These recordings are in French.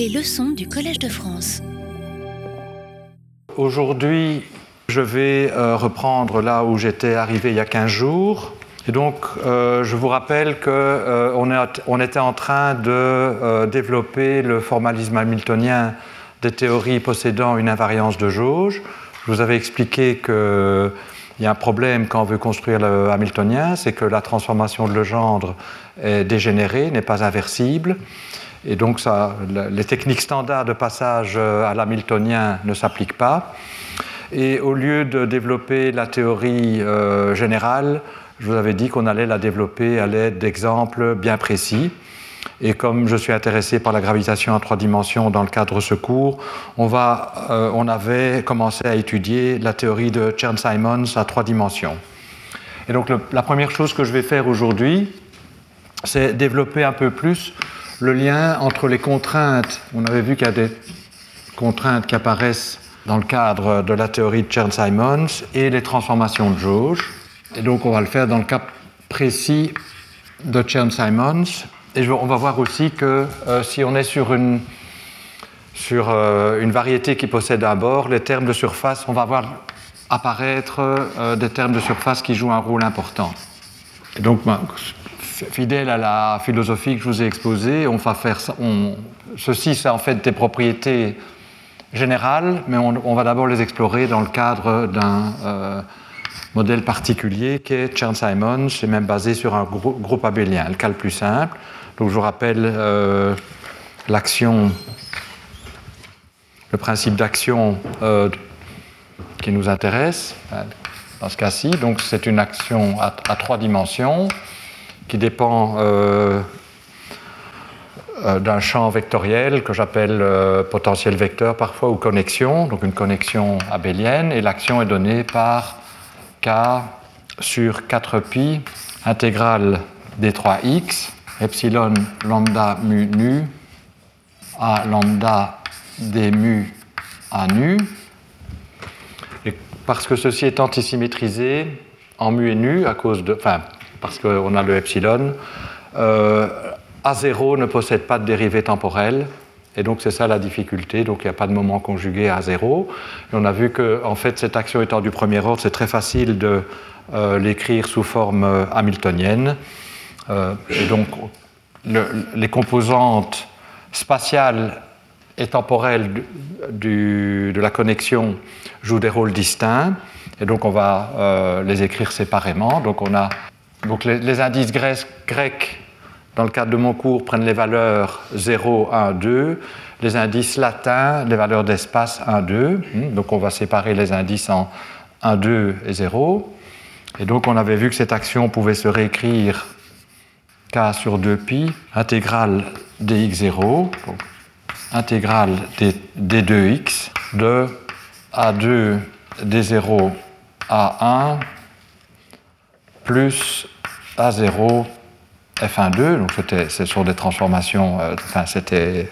Les leçons du Collège de France. Aujourd'hui, je vais euh, reprendre là où j'étais arrivé il y a 15 jours. Et donc, euh, je vous rappelle qu'on euh, on était en train de développer le formalisme hamiltonien des théories possédant une invariance de jauge. Je vous avais expliqué qu'il y a un problème quand on veut construire le hamiltonien, c'est que la transformation de Legendre est dégénérée, n'est pas inversible. Et donc, les techniques standards de passage euh, à l'hamiltonien ne s'appliquent pas. Et au lieu de développer la théorie euh, générale, je vous avais dit qu'on allait la développer à l'aide d'exemples bien précis. Et comme je suis intéressé par la gravitation en trois dimensions dans le cadre de ce cours, euh, on avait commencé à étudier la théorie de Chern-Simons à trois dimensions. Et donc la première chose que je vais faire aujourd'hui, c'est développer un peu plus le lien entre les contraintes. On avait vu qu'il y a des contraintes qui apparaissent dans le cadre de la théorie de Chern-Simons et les transformations de jauge. Et donc on va le faire dans le cas précis de Chern-Simons. Et on va voir aussi que euh, si on est sur une, sur euh, une variété qui possède un bord, les termes de surface, on va voir apparaître euh, des termes de surface qui jouent un rôle important. Et donc, ben, fidèle à la philosophie que je vous ai exposée, on va faire ceci, c'est en fait des propriétés générales, mais on, va d'abord les explorer dans le cadre d'un euh, modèle particulier qui est Chern-Simons, c'est même basé sur un groupe abélien, le cas le plus simple. Donc je vous rappelle euh, l'action, le principe d'action euh, qui nous intéresse dans ce cas-ci. Donc c'est une action à trois dimensions qui dépend euh, euh, d'un champ vectoriel que j'appelle euh, potentiel vecteur parfois ou connexion, donc une connexion abélienne, et l'action est donnée par k sur 4pi intégrale d 3x epsilon lambda mu nu a lambda d mu a nu. Et parce que ceci est antisymétrisé en mu et nu à cause de, parce qu'on a le epsilon. Euh, A0 ne possède pas de dérivée temporelle, et donc c'est ça la difficulté, donc il n'y a pas de moment conjugué à 0. Et on a vu que en fait, cette action étant du premier ordre, c'est très facile de euh, l'écrire sous forme euh, hamiltonienne. et donc les composantes spatiales et temporelles de la connexion jouent des rôles distincts. Et donc on va les écrire séparément. Donc on a donc les, indices grecs, dans le cadre de mon cours, prennent les valeurs 0, 1, 2. Les indices latins, les valeurs d'espace 1, 2. Hmm, donc on va séparer les indices en 1, 2 et 0. Et donc on avait vu que cette action pouvait se réécrire k sur 2pi, intégrale dx0, intégrale d2x de a2 d0 a1 plus A0 F1,2, donc ce sont des transformations, euh, enfin c'était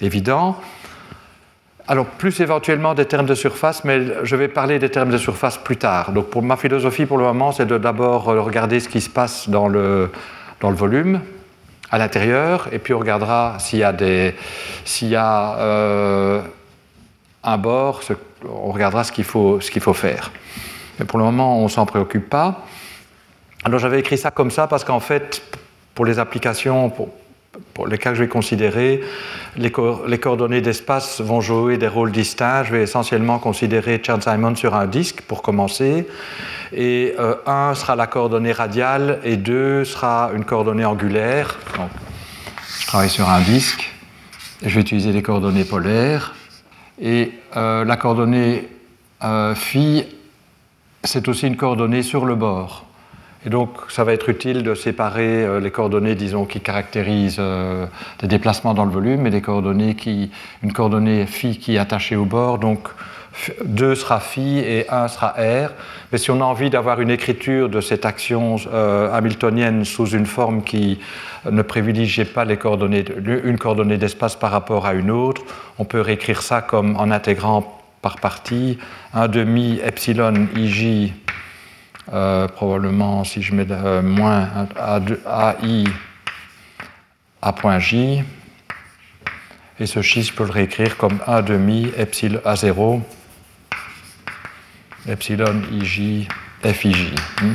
évident. Alors, plus éventuellement des termes de surface, mais je vais parler des termes de surface plus tard. Donc, pour ma philosophie, pour le moment, c'est de d'abord regarder ce qui se passe dans le, dans le volume, à l'intérieur, et puis on regardera s'il y a, des, s'il y a euh, un bord, on regardera ce qu'il faut, ce qu'il faut faire. Mais pour le moment, on ne s'en préoccupe pas. Alors j'avais écrit ça comme ça parce qu'en fait, pour les applications, pour, les cas que je vais considérer, les, coordonnées d'espace vont jouer des rôles distincts. Je vais essentiellement considérer Chern-Simon sur un disque pour commencer. Et 1 euh, sera la coordonnée radiale et 2 sera une coordonnée angulaire. je travaille sur un disque. Et je vais utiliser les coordonnées polaires. Et euh, la coordonnée euh, phi, c'est aussi une coordonnée sur le bord. Et donc, ça va être utile de séparer euh, les coordonnées, disons, qui caractérisent euh, des déplacements dans le volume et des coordonnées qui, une coordonnée phi qui est attachée au bord. Donc, 2 sera phi et 1 sera r. Mais si on a envie d'avoir une écriture de cette action euh, hamiltonienne sous une forme qui ne privilégie pas les coordonnées, une coordonnée d'espace par rapport à une autre, on peut réécrire ça comme en intégrant par partie 1 demi epsilon ij euh, probablement si je mets euh, moins AI à point J, Et ce chi, je peux le réécrire comme 1 demi epsilon A0, epsilon ij, fij. Hmm.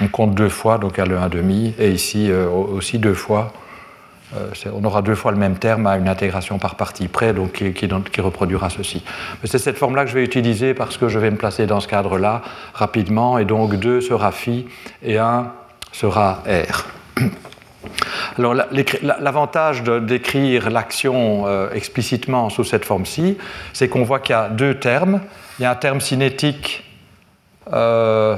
On compte deux fois, donc à le 1 demi, et ici euh, aussi deux fois. Euh, on aura deux fois le même terme à une intégration par partie près, donc qui, reproduira ceci. Mais c'est cette forme-là que je vais utiliser parce que je vais me placer dans ce cadre-là rapidement, et donc 2 sera phi et 1 sera r. Alors l'avantage d'écrire l'action euh, explicitement sous cette forme-ci, c'est qu'on voit qu'il y a deux termes. Il y a un terme cinétique euh,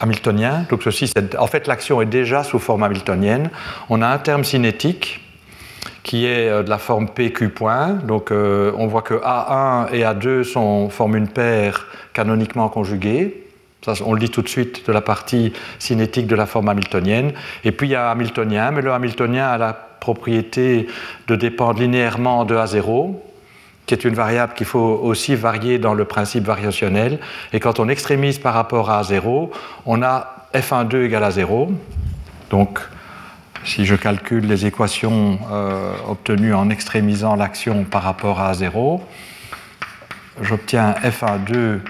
hamiltonien, donc ceci, en fait l'action est déjà sous forme hamiltonienne. On a un terme cinétique qui est euh, de la forme PQ point, donc on voit que A1 et A2 sont, forment une paire canoniquement conjuguée on le dit tout de suite de la partie cinétique de la forme hamiltonienne. Et puis il y a hamiltonien, mais le hamiltonien a la propriété de dépendre linéairement de A0, qui est une variable qu'il faut aussi varier dans le principe variationnel. Et quand on extrémise par rapport à 0, on a f1,2 égale à 0. Donc, si je calcule les équations euh, obtenues en extrémisant l'action par rapport à 0, j'obtiens f1,2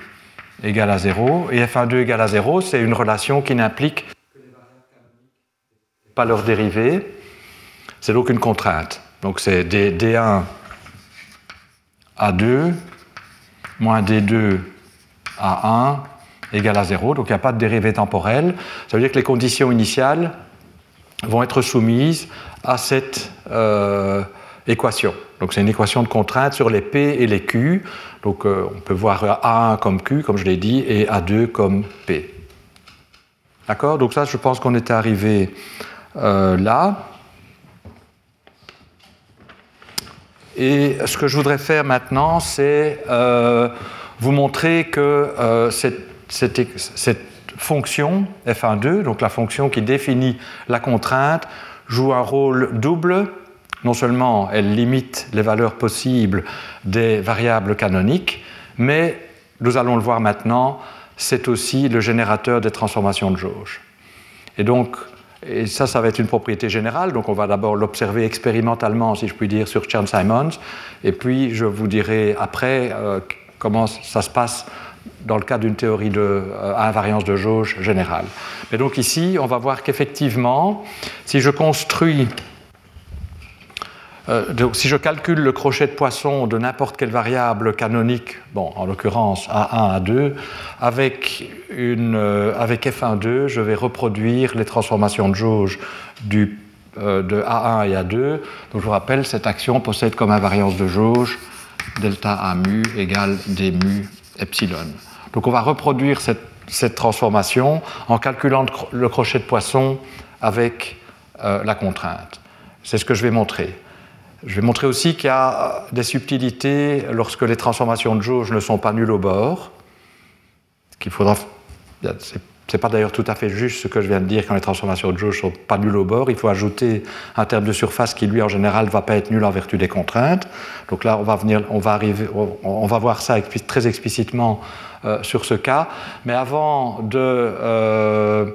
égale à 0. Et f1,2 égale à 0, c'est une relation qui n'implique pas leur dérivée. C'est donc une contrainte. Donc c'est d, 1 a2 moins D2 A1 égale à 0, donc il n'y a pas de dérivée temporelle. Ça veut dire que les conditions initiales vont être soumises à cette euh, équation. Donc c'est une équation de contrainte sur les P et les Q. Donc euh, on peut voir A1 comme Q, comme je l'ai dit, et A2 comme P. D'accord? Donc ça, je pense qu'on est arrivé euh, là. Et ce que je voudrais faire maintenant, c'est euh, vous montrer que cette, cette, cette, fonction f1,2, donc la fonction qui définit la contrainte, joue un rôle double non seulement elle limite les valeurs possibles des variables canoniques, mais nous allons le voir maintenant, c'est aussi le générateur des transformations de jauge. Et donc, et ça, ça va être une propriété générale, donc on va d'abord l'observer expérimentalement, si je puis dire, sur Chern-Simons, et puis je vous dirai après euh, comment ça se passe dans le cas d'une théorie de, euh, invariance de jauge générale. Mais donc ici, on va voir qu'effectivement, si je construis euh, donc, si je calcule le crochet de poisson de n'importe quelle variable canonique, bon, en l'occurrence A1, A2, avec, une, euh, avec F1,2, je vais reproduire les transformations de jauge du, euh, de A1 et A2. Donc, je vous rappelle, cette action possède comme invariance de jauge delta A mu égale D mu epsilon. Donc, on va reproduire cette, cette transformation en calculant le crochet de poisson avec la contrainte. C'est ce que je vais montrer. Je vais montrer aussi qu'il y a des subtilités lorsque les transformations de jauge ne sont pas nulles au bord. Qu'il faudra. C'est pas d'ailleurs tout à fait juste ce que je viens de dire quand les transformations de jauge ne sont pas nulles au bord. Il faut ajouter un terme de surface qui, lui, en général, ne va pas être nul en vertu des contraintes. Donc là, on va voir ça très explicitement euh, sur ce cas. Mais avant euh,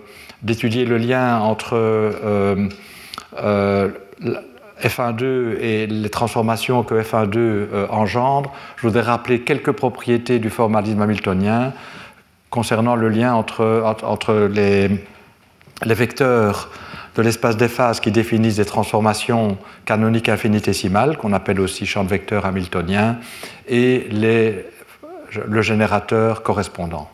d'étudier le lien entre euh, F1,2 et les transformations que F1,2 euh, engendre, je voudrais rappeler quelques propriétés du formalisme hamiltonien concernant le lien entre, entre les, les vecteurs de l'espace des phases qui définissent des transformations canoniques infinitésimales, qu'on appelle aussi champ de vecteurs hamiltonien, et les, le générateur correspondant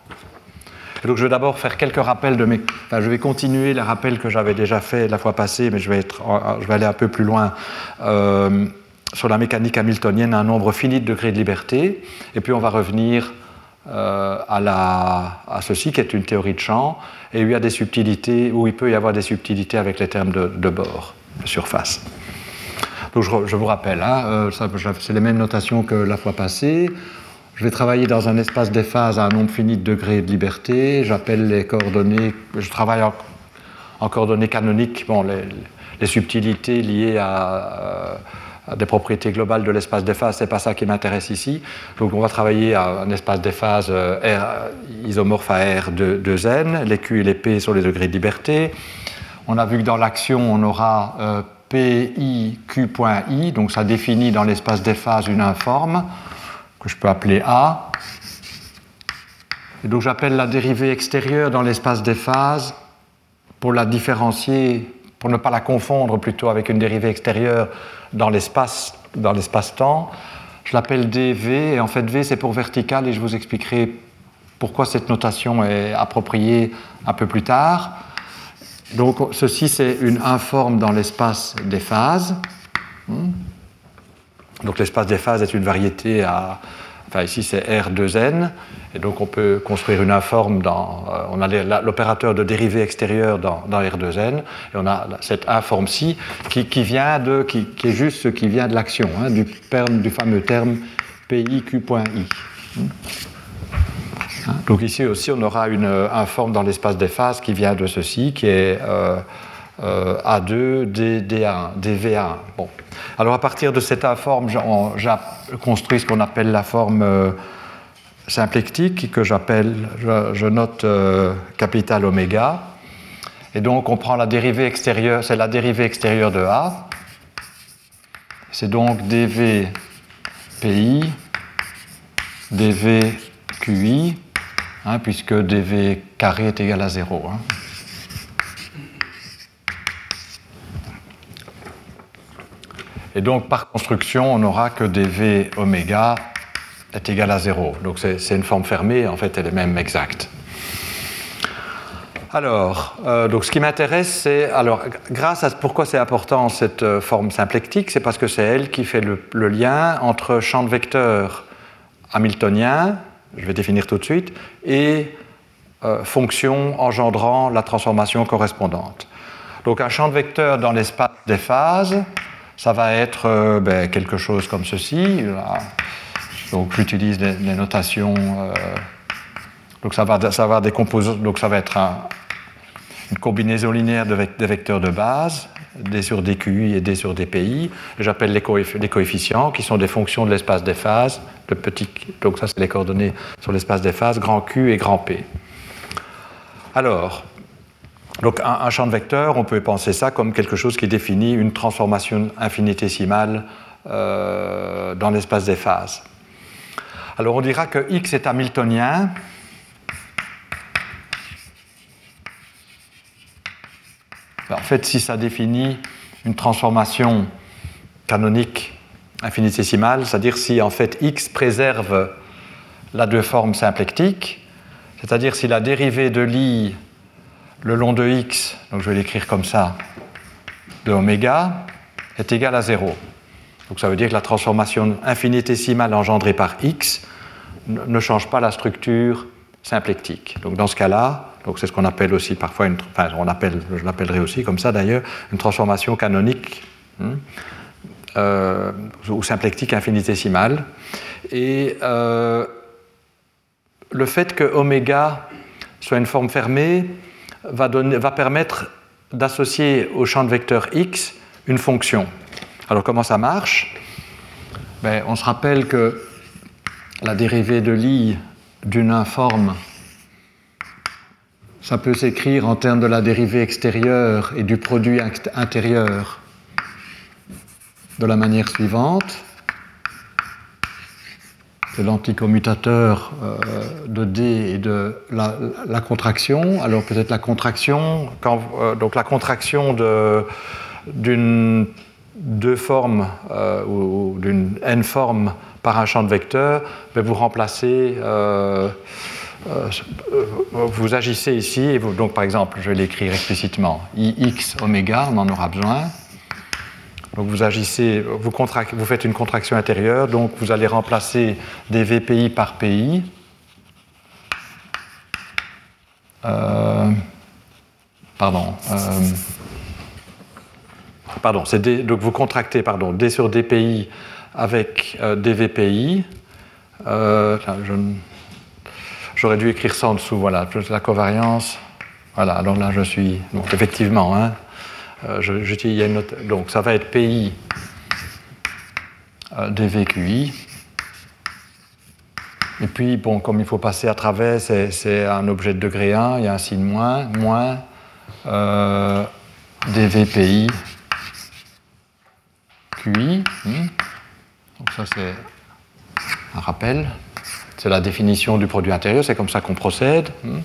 donc je vais d'abord faire quelques rappels de mes. Je vais continuer les rappels que j'avais déjà fait la fois passée, mais je vais, être, je vais aller un peu plus loin. Euh, sur la mécanique hamiltonienne, un nombre fini de degrés de liberté, et puis on va revenir euh, à, la, à, ceci qui est une théorie de champ, et il y a des subtilités, où il peut y avoir des subtilités avec les termes de, bord, de surface. Donc je, vous rappelle, hein, euh, c'est les mêmes notations que la fois passée. Je vais travailler dans un espace des phases à un nombre fini de degrés de liberté. J'appelle les coordonnées, je travaille en, coordonnées canoniques, bon, les, subtilités liées à, des propriétés globales de l'espace des phases, c'est pas ça qui m'intéresse ici. Donc on va travailler à un espace des phases euh, R, isomorphe à R de, 2n, les Q et les P sont les degrés de liberté. On a vu que dans l'action, on aura euh, PIQ.I, donc ça définit dans l'espace des phases une informe je peux appeler A. Et donc j'appelle la dérivée extérieure dans l'espace des phases pour la différencier, pour ne pas la confondre plutôt avec une dérivée extérieure dans l'espace dans l'espace-temps. Je l'appelle dv et en fait v c'est pour vertical et je vous expliquerai pourquoi cette notation est appropriée un peu plus tard. Donc ceci c'est une informe dans l'espace des phases. Hmm. Donc l'espace des phases est une variété à, enfin ici c'est R2n, et donc on peut construire une informe dans, euh, on a l'opérateur de dérivée extérieure dans, R2n, et on a cette informe-ci qui, vient de, qui, est juste ce qui vient de l'action, hein, du, fameux terme PIQ.I. Hein? Donc ici aussi, on aura une informe dans l'espace des phases qui vient de ceci, qui est euh, euh, A2, D, D1, DV1. Bon. Alors à partir de cette informe, j'ai construit ce qu'on appelle la forme euh, symplectique, que j'appelle, je, note capital oméga. Et donc on prend la dérivée extérieure, c'est la dérivée extérieure de A. C'est donc dv pi, dv qi, Hein, puisque dv carré est égal à 0. Hein. Et donc, par construction, on n'aura que dv oméga est égal à 0. Donc, c'est une forme fermée, en fait, elle est même exacte. Alors, euh, donc ce qui m'intéresse, c'est, alors, grâce à pourquoi c'est important cette euh, forme symplectique, c'est parce que c'est elle qui fait le, lien entre champ de vecteurs hamiltonien je vais définir tout de suite, et euh, fonction engendrant la transformation correspondante. Donc un champ de vecteurs dans l'espace des phases, ça va être euh, ben, quelque chose comme ceci. Donc j'utilise des, notations. Euh, donc ça va, ça va donc ça va être une combinaison linéaire de, des vecteurs de base d sur dqi et d sur dpi. J'appelle les, coefficients qui sont des fonctions de l'espace des phases. Le petit, donc ça, c'est les coordonnées sur l'espace des phases, grand Q et grand P. Alors, donc un, champ de vecteurs, on peut penser ça comme quelque chose qui définit une transformation infinitésimale euh, dans l'espace des phases. Alors on dira que x est hamiltonien En fait, si ça définit une transformation canonique infinitésimale, c'est-à-dire si en fait x préserve la deux formes symplectiques, c'est-à-dire si la dérivée de l'i le long de x, donc je vais l'écrire comme ça, de oméga, est égale à 0. Donc ça veut dire que la transformation infinitésimale engendrée par x ne change pas la structure symplectique. Donc dans ce cas-là, c'est ce qu'on appelle aussi parfois, une, enfin on appelle, je l'appellerai aussi comme ça d'ailleurs, une transformation canonique hein, euh, ou symplectique infinitésimale. Et euh, le fait que oméga soit une forme fermée va, permettre d'associer au champ de vecteur x une fonction. Alors comment ça marche? Ben, On se rappelle que la dérivée de l'i d'une informe ça peut s'écrire en termes de la dérivée extérieure et du produit intérieur de la manière suivante. L'anticommutateur euh, de D et de la, contraction. Alors peut-être la contraction, euh, donc la contraction d'une deux formes euh, ou, d'une n forme par un champ de vecteurs, ben, vous remplacez vous agissez ici, donc par exemple, je vais l'écrire explicitement, ix oméga, on en aura besoin. Donc vous agissez, vous, faites une contraction intérieure, donc vous allez remplacer des VPI par PI. Euh, pardon. Euh, pardon, c'est donc vous contractez pardon, D sur DPI avec des VPI. je, J'aurais dû écrire ça en dessous, voilà, la covariance. Voilà, alors là je suis. Donc effectivement, hein, euh, donc ça va être PI euh, dVQI. Et puis, bon, comme il faut passer à travers, c'est un objet de degré 1, il y a un signe moins, moins euh, dVPI QI. Hmm. Donc ça c'est un rappel. C'est la définition du produit intérieur, c'est comme ça qu'on procède. Hmm.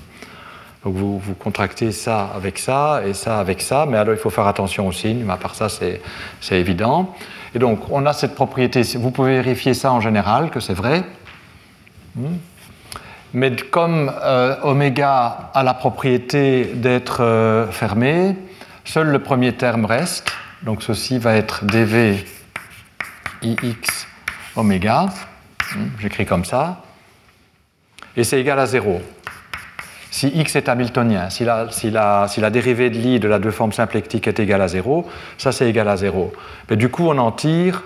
Donc vous, contractez ça avec ça et ça avec ça, mais alors il faut faire attention aux signes, mais à part ça c'est évident. Et donc on a cette propriété, vous pouvez vérifier ça en général, que c'est vrai. Hmm. Mais comme euh, oméga a la propriété d'être euh, fermé, seul le premier terme reste. Donc ceci va être dv ix oméga. Hmm, j'écris comme ça. Et c'est égal à 0. Si x est hamiltonien, si la, si la, si la dérivée de l'i de la deux formes symplectiques est égale à 0, ça c'est égal à 0. Mais du coup, on en tire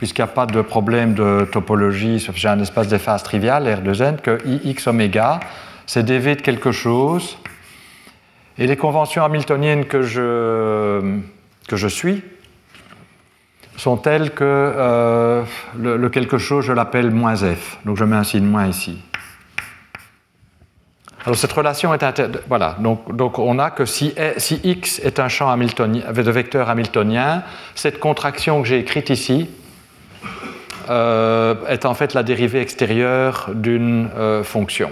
puisqu'il n'y a pas de problème de topologie, j'ai un espace de phase trivial, R2n, que Ix oméga, c'est dv de quelque chose. Et les conventions hamiltoniennes que je, que je suis sont telles que euh, le, quelque chose, je l'appelle moins f. Donc je mets un signe moins ici. Alors cette relation est voilà donc, on a que si, si, x est un champ hamiltonien, de vecteur hamiltonien, cette contraction que j'ai écrite ici euh, est en fait la dérivée extérieure d'une euh, fonction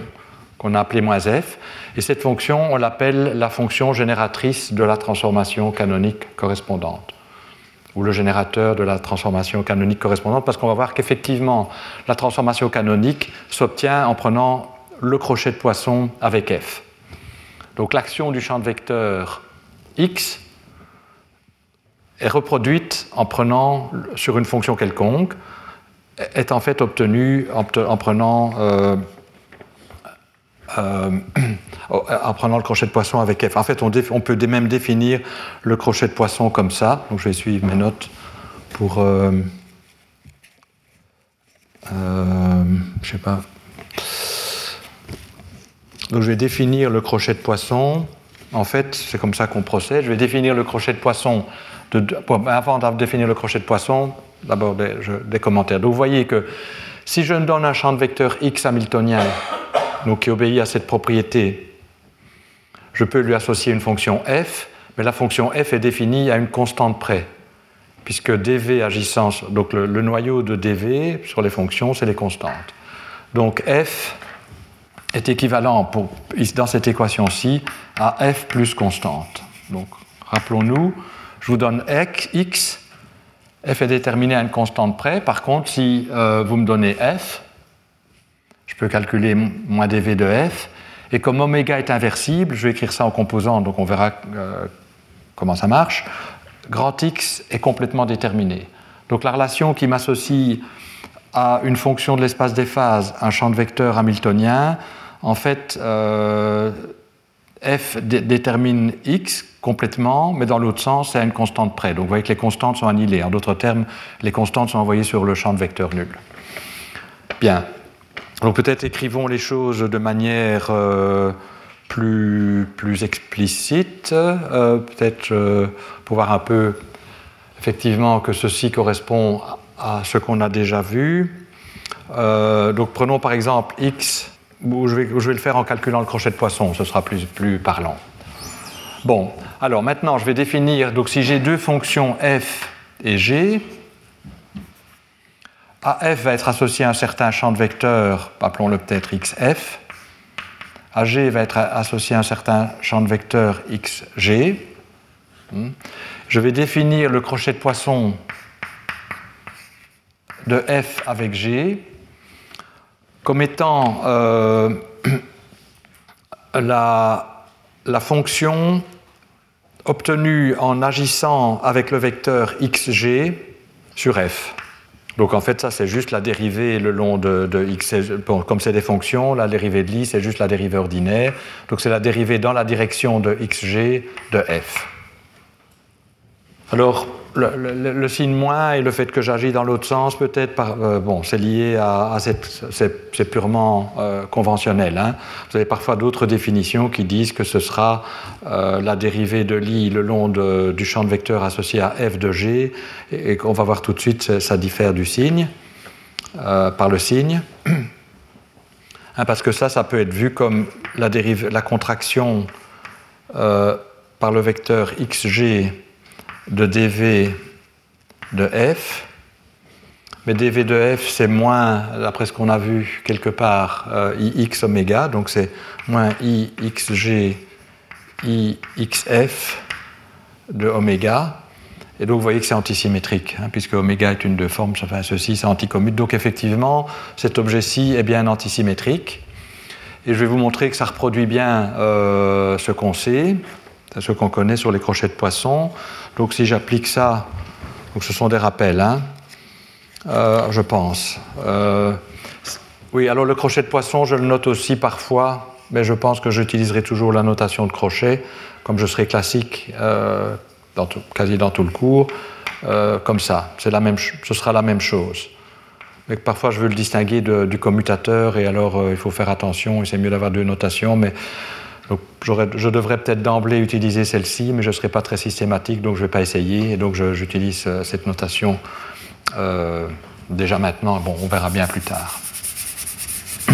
qu'on a appelée moins f. Et cette fonction, on l'appelle la fonction génératrice de la transformation canonique correspondante, ou le générateur de la transformation canonique correspondante, parce qu'on va voir qu'effectivement, la transformation canonique s'obtient en prenant le crochet de Poisson avec f. Donc l'action du champ de vecteur x est reproduite en prenant sur une fonction quelconque est en fait obtenu en, prenant, euh, euh, en prenant le crochet de poisson avec F. En fait, on, peut même définir le crochet de poisson comme ça. Je vais suivre mes notes pour. Euh, je sais pas. Donc, je vais définir le crochet de poisson. En fait, c'est comme ça qu'on procède. Je vais définir le crochet de poisson. De, avant de définir le crochet de poisson, d'abord des, commentaires. Donc vous voyez que si je donne un champ de vecteur x hamiltonien, donc qui obéit à cette propriété, je peux lui associer une fonction f, mais la fonction f est définie à une constante près, puisque dv agissant, donc le, noyau de dv sur les fonctions, c'est les constantes. Donc f est équivalent dans cette équation-ci à f plus constante. Donc rappelons-nous, je vous donne x f est déterminé à une constante près. Par contre, si euh, vous me donnez f, je peux calculer moins dv de f. Et comme oméga est inversible, je vais écrire ça en composant, donc on verra euh, comment ça marche. Grand X est complètement déterminé. Donc la relation qui m'associe à une fonction de l'espace des phases, un champ de vecteurs hamiltonien, en fait, euh, f détermine x complètement, mais dans l'autre sens, c'est à une constante près. Donc vous voyez que les constantes sont annihilées. En d'autres termes, les constantes sont envoyées sur le champ de vecteur nul. Bien. Donc peut-être écrivons les choses de manière euh, plus, plus, explicite, euh, peut-être pour voir un peu effectivement que ceci correspond à ce qu'on a déjà vu. donc prenons par exemple x vais, je vais, le faire en calculant le crochet de poisson, ce sera plus, parlant. Bon, alors maintenant je vais définir, donc si j'ai deux fonctions f et g, AF va être associé à un certain champ de vecteurs, appelons-le peut-être XF. AG va être associé à un certain champ de vecteurs XG. Hmm. Je vais définir le crochet de poisson de F avec G comme étant euh, la, la, fonction obtenue en agissant avec le vecteur xg sur f. Donc en fait, ça c'est juste la dérivée le long de, de x. comme c'est des fonctions, la dérivée de l'i c'est juste la dérivée ordinaire. Donc c'est la dérivée dans la direction de xg de f. Alors, le, signe moins et le fait que j'agis dans l'autre sens, peut-être, euh, bon, c'est lié à, cette, c'est, purement euh, conventionnel. Hein. Vous avez parfois d'autres définitions qui disent que ce sera euh, la dérivée de l'i le long du champ de vecteur associé à f de g, et, qu'on va voir tout de suite, ça, diffère du signe, par le signe. Hein, parce que ça, ça peut être vu comme la, dérive, la contraction par le vecteur xg de dv de f. Mais dv de f, c'est moins, d'après ce qu'on a vu quelque part, euh, ix oméga, donc c'est moins ixg ixf de oméga. Et donc vous voyez que c'est antisymétrique, hein, puisque oméga est une de forme, enfin ceci c'est anticommute. Donc effectivement, cet objet-ci est bien antisymétrique. Et je vais vous montrer que ça reproduit bien euh, ce qu'on sait, ce qu'on connaît sur les crochets de poisson. Donc si j'applique ça, donc ce sont des rappels, hein, euh, je pense. Euh, oui, alors le crochet de poisson, je le note aussi parfois, mais je pense que j'utiliserai toujours la notation de crochet, comme je serai classique quasi dans tout le cours, euh, comme ça. La même, ce sera la même chose. Mais parfois, je veux le distinguer du commutateur, et alors euh, il faut faire attention, et c'est mieux d'avoir deux notations, mais je devrais peut-être d'emblée utiliser celle-ci, mais je ne serai pas très systématique, donc je ne vais pas essayer, et donc j'utilise euh, cette notation déjà maintenant. Bon, on verra bien plus tard.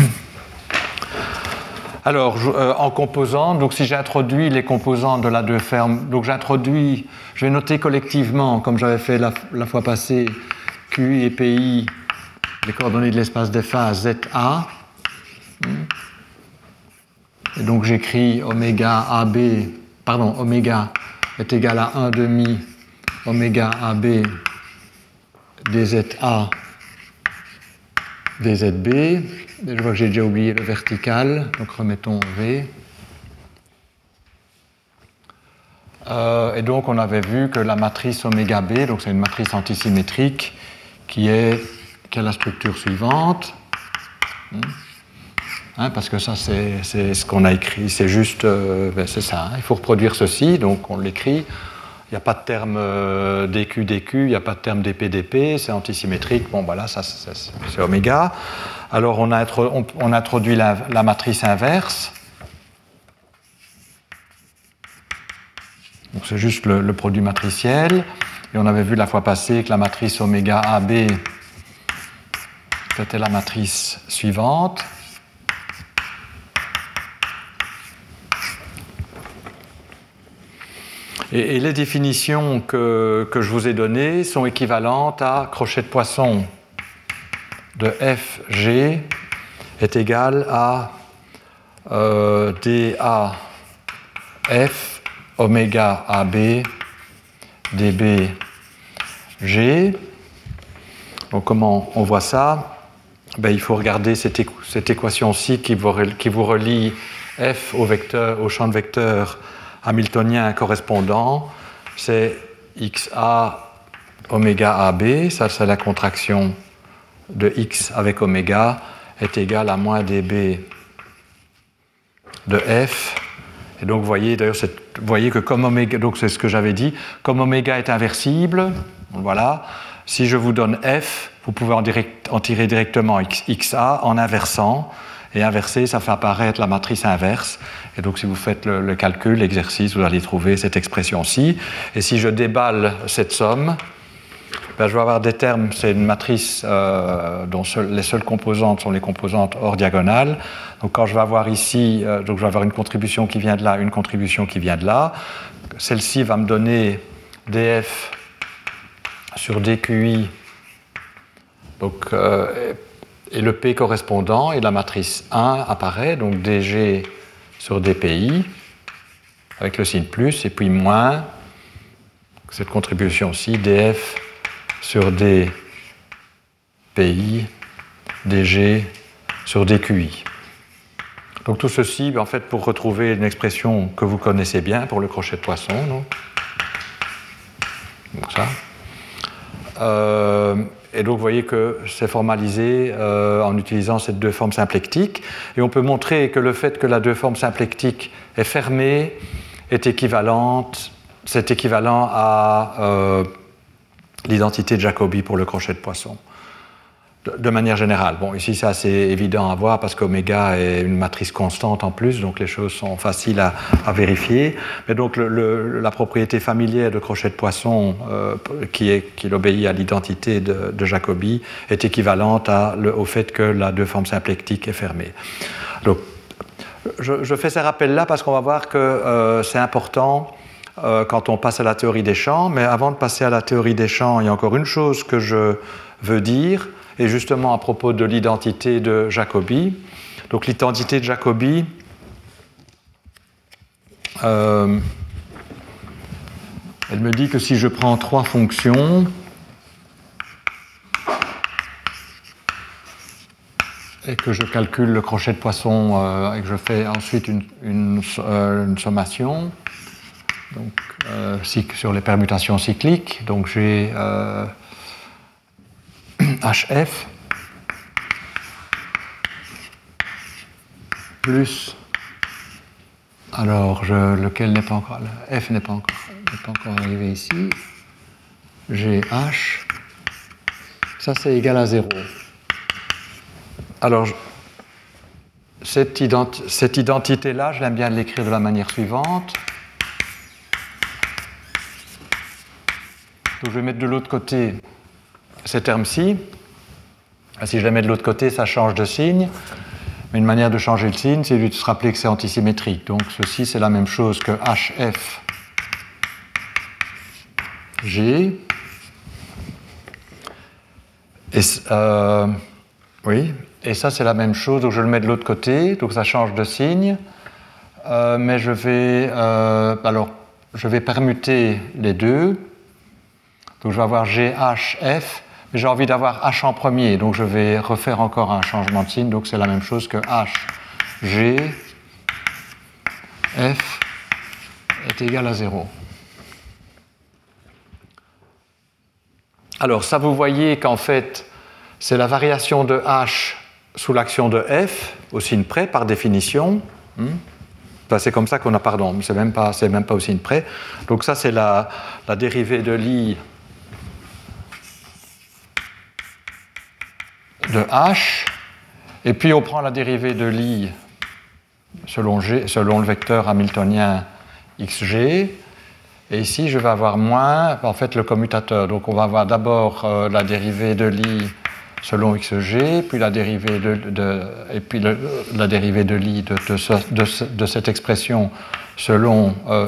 Alors, euh, en composant, donc si j'introduis les composants de la deux ferme, donc j'introduis, je vais noter collectivement, comme j'avais fait la, fois passée, QI et PI, les coordonnées de l'espace des phases ZA. Et donc j'écris oméga AB, pardon, oméga est égal à 1 demi oméga AB dZA dZB. Je vois que j'ai déjà oublié le vertical, donc remettons V. Euh, et donc on avait vu que la matrice oméga B, donc c'est une matrice antisymétrique qui, a la structure suivante. Hmm. Hein, parce que ça c'est ce qu'on a écrit, c'est juste, euh, ben, c'est ça, hein. il faut reproduire ceci, donc on l'écrit. Il n'y a pas de terme euh, DQ, DQ, il n'y a pas de terme DP, DP, c'est antisymétrique. Bon, voilà, ça, c'est oméga. Alors, on a, on, introduit la, matrice inverse. c'est juste le, produit matriciel. Et on avait vu la fois passée que la matrice oméga AB, c'était la matrice suivante. Et, les définitions que, je vous ai données sont équivalentes à crochet de poisson de FG est égal à euh, DAF oméga AB DB G. Donc comment on voit ça? Ben, Il faut regarder cette, équation-ci qui, qui, vous relie F au, au champ de vecteur hamiltonien correspondant, c'est XA oméga AB, ça c'est la contraction de X avec oméga, est égal à moins dB de F. Et donc vous voyez d'ailleurs, voyez que comme oméga, donc c'est ce que j'avais dit, comme oméga est inversible, voilà, si je vous donne F, vous pouvez en, tirer directement XA en inversant, et inverser, ça fait apparaître la matrice inverse. Et donc, si vous faites le, calcul, l'exercice, vous allez trouver cette expression-ci. Et si je déballe cette somme, ben, je vais avoir des termes, c'est une matrice euh, dont les seules composantes sont les composantes hors diagonale. Donc quand je vais avoir ici, euh, donc je vais avoir une contribution qui vient de là, une contribution qui vient de là. Celle-ci va me donner df sur dqi. Donc, euh, et le P correspondant et la matrice 1 apparaît, donc DG sur DPI, avec le signe plus, et puis moins, cette contribution-ci, DF sur DPI, DG sur DQI. Donc tout ceci, en fait, pour retrouver une expression que vous connaissez bien pour le crochet de poisson. Donc, donc ça. Euh, et donc vous voyez que c'est formalisé euh, en utilisant ces deux formes symplectiques. Et on peut montrer que le fait que la deux formes symplectiques est fermée est équivalente, c'est équivalent à euh, l'identité de Jacobi pour le crochet de poisson de manière générale. Bon, ici c'est assez évident à voir parce qu'oméga est une matrice constante en plus, donc les choses sont faciles à, vérifier. Mais donc la propriété familière de crochet de poisson euh, qui, est, obéit à l'identité de, Jacobi est équivalente au fait que la deux formes symplectique est fermée. Donc, je, fais ces rappels-là parce qu'on va voir que euh, c'est important euh, quand on passe à la théorie des champs. Mais avant de passer à la théorie des champs, il y a encore une chose que je veux dire, et justement à propos de l'identité de Jacobi. Donc l'identité de Jacobi, euh, elle me dit que si je prends trois fonctions, et que je calcule le crochet de poisson euh, et que je fais ensuite une, euh, sommation donc, sur les permutations cycliques. Donc j'ai HF plus alors lequel n'est pas encore F n'est pas encore, pas encore arrivé ici. J'ai H ça c'est égal à 0. Alors, cette, identité-là, je l'aime bien l'écrire de la manière suivante. Donc, je vais mettre de l'autre côté ces termes-ci. Si je les mets de l'autre côté, ça change de signe. Mais une manière de changer le signe, c'est de se rappeler que c'est antisymétrique. Donc ceci, c'est la même chose que HF G. Euh, oui, et ça, c'est la même chose. Donc, je le mets de l'autre côté, donc ça change de signe. Euh, mais je vais, euh, alors, je vais permuter les deux. Donc, je vais avoir GHF, j'ai envie d'avoir H en premier. Donc, je vais refaire encore un changement de signe. Donc, c'est la même chose que H, G, F est égal à 0. Alors, ça, vous voyez qu'en fait, c'est la variation de H sous l'action de f, au signe près, par définition. Hmm. c'est comme ça qu'on a, pardon, c'est même pas, même pas au signe près. Donc ça, c'est la, la, dérivée de l'i de h, et puis on prend la dérivée de l'i selon, le vecteur hamiltonien xg, et ici je vais avoir moins, en fait, le commutateur. Donc on va avoir d'abord euh, la dérivée de l'i selon xg, puis la dérivée de, et puis la dérivée de l'i de, cette expression selon euh,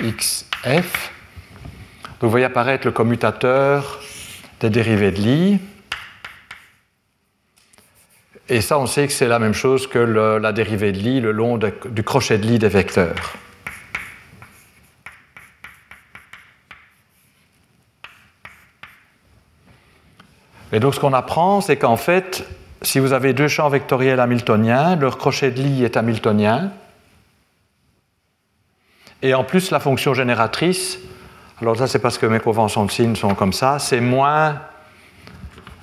xf. Vous voyez apparaître le commutateur des dérivées de l'i. Et ça, on sait que c'est la même chose que la dérivée de l'i le long du crochet de l'i des vecteurs. Et donc ce qu'on apprend, c'est qu'en fait, si vous avez deux champs vectoriels hamiltoniens, leur crochet de Lie est hamiltonien. Et en plus, la fonction génératrice, alors ça c'est parce que mes conventions de signes sont comme ça, c'est moins...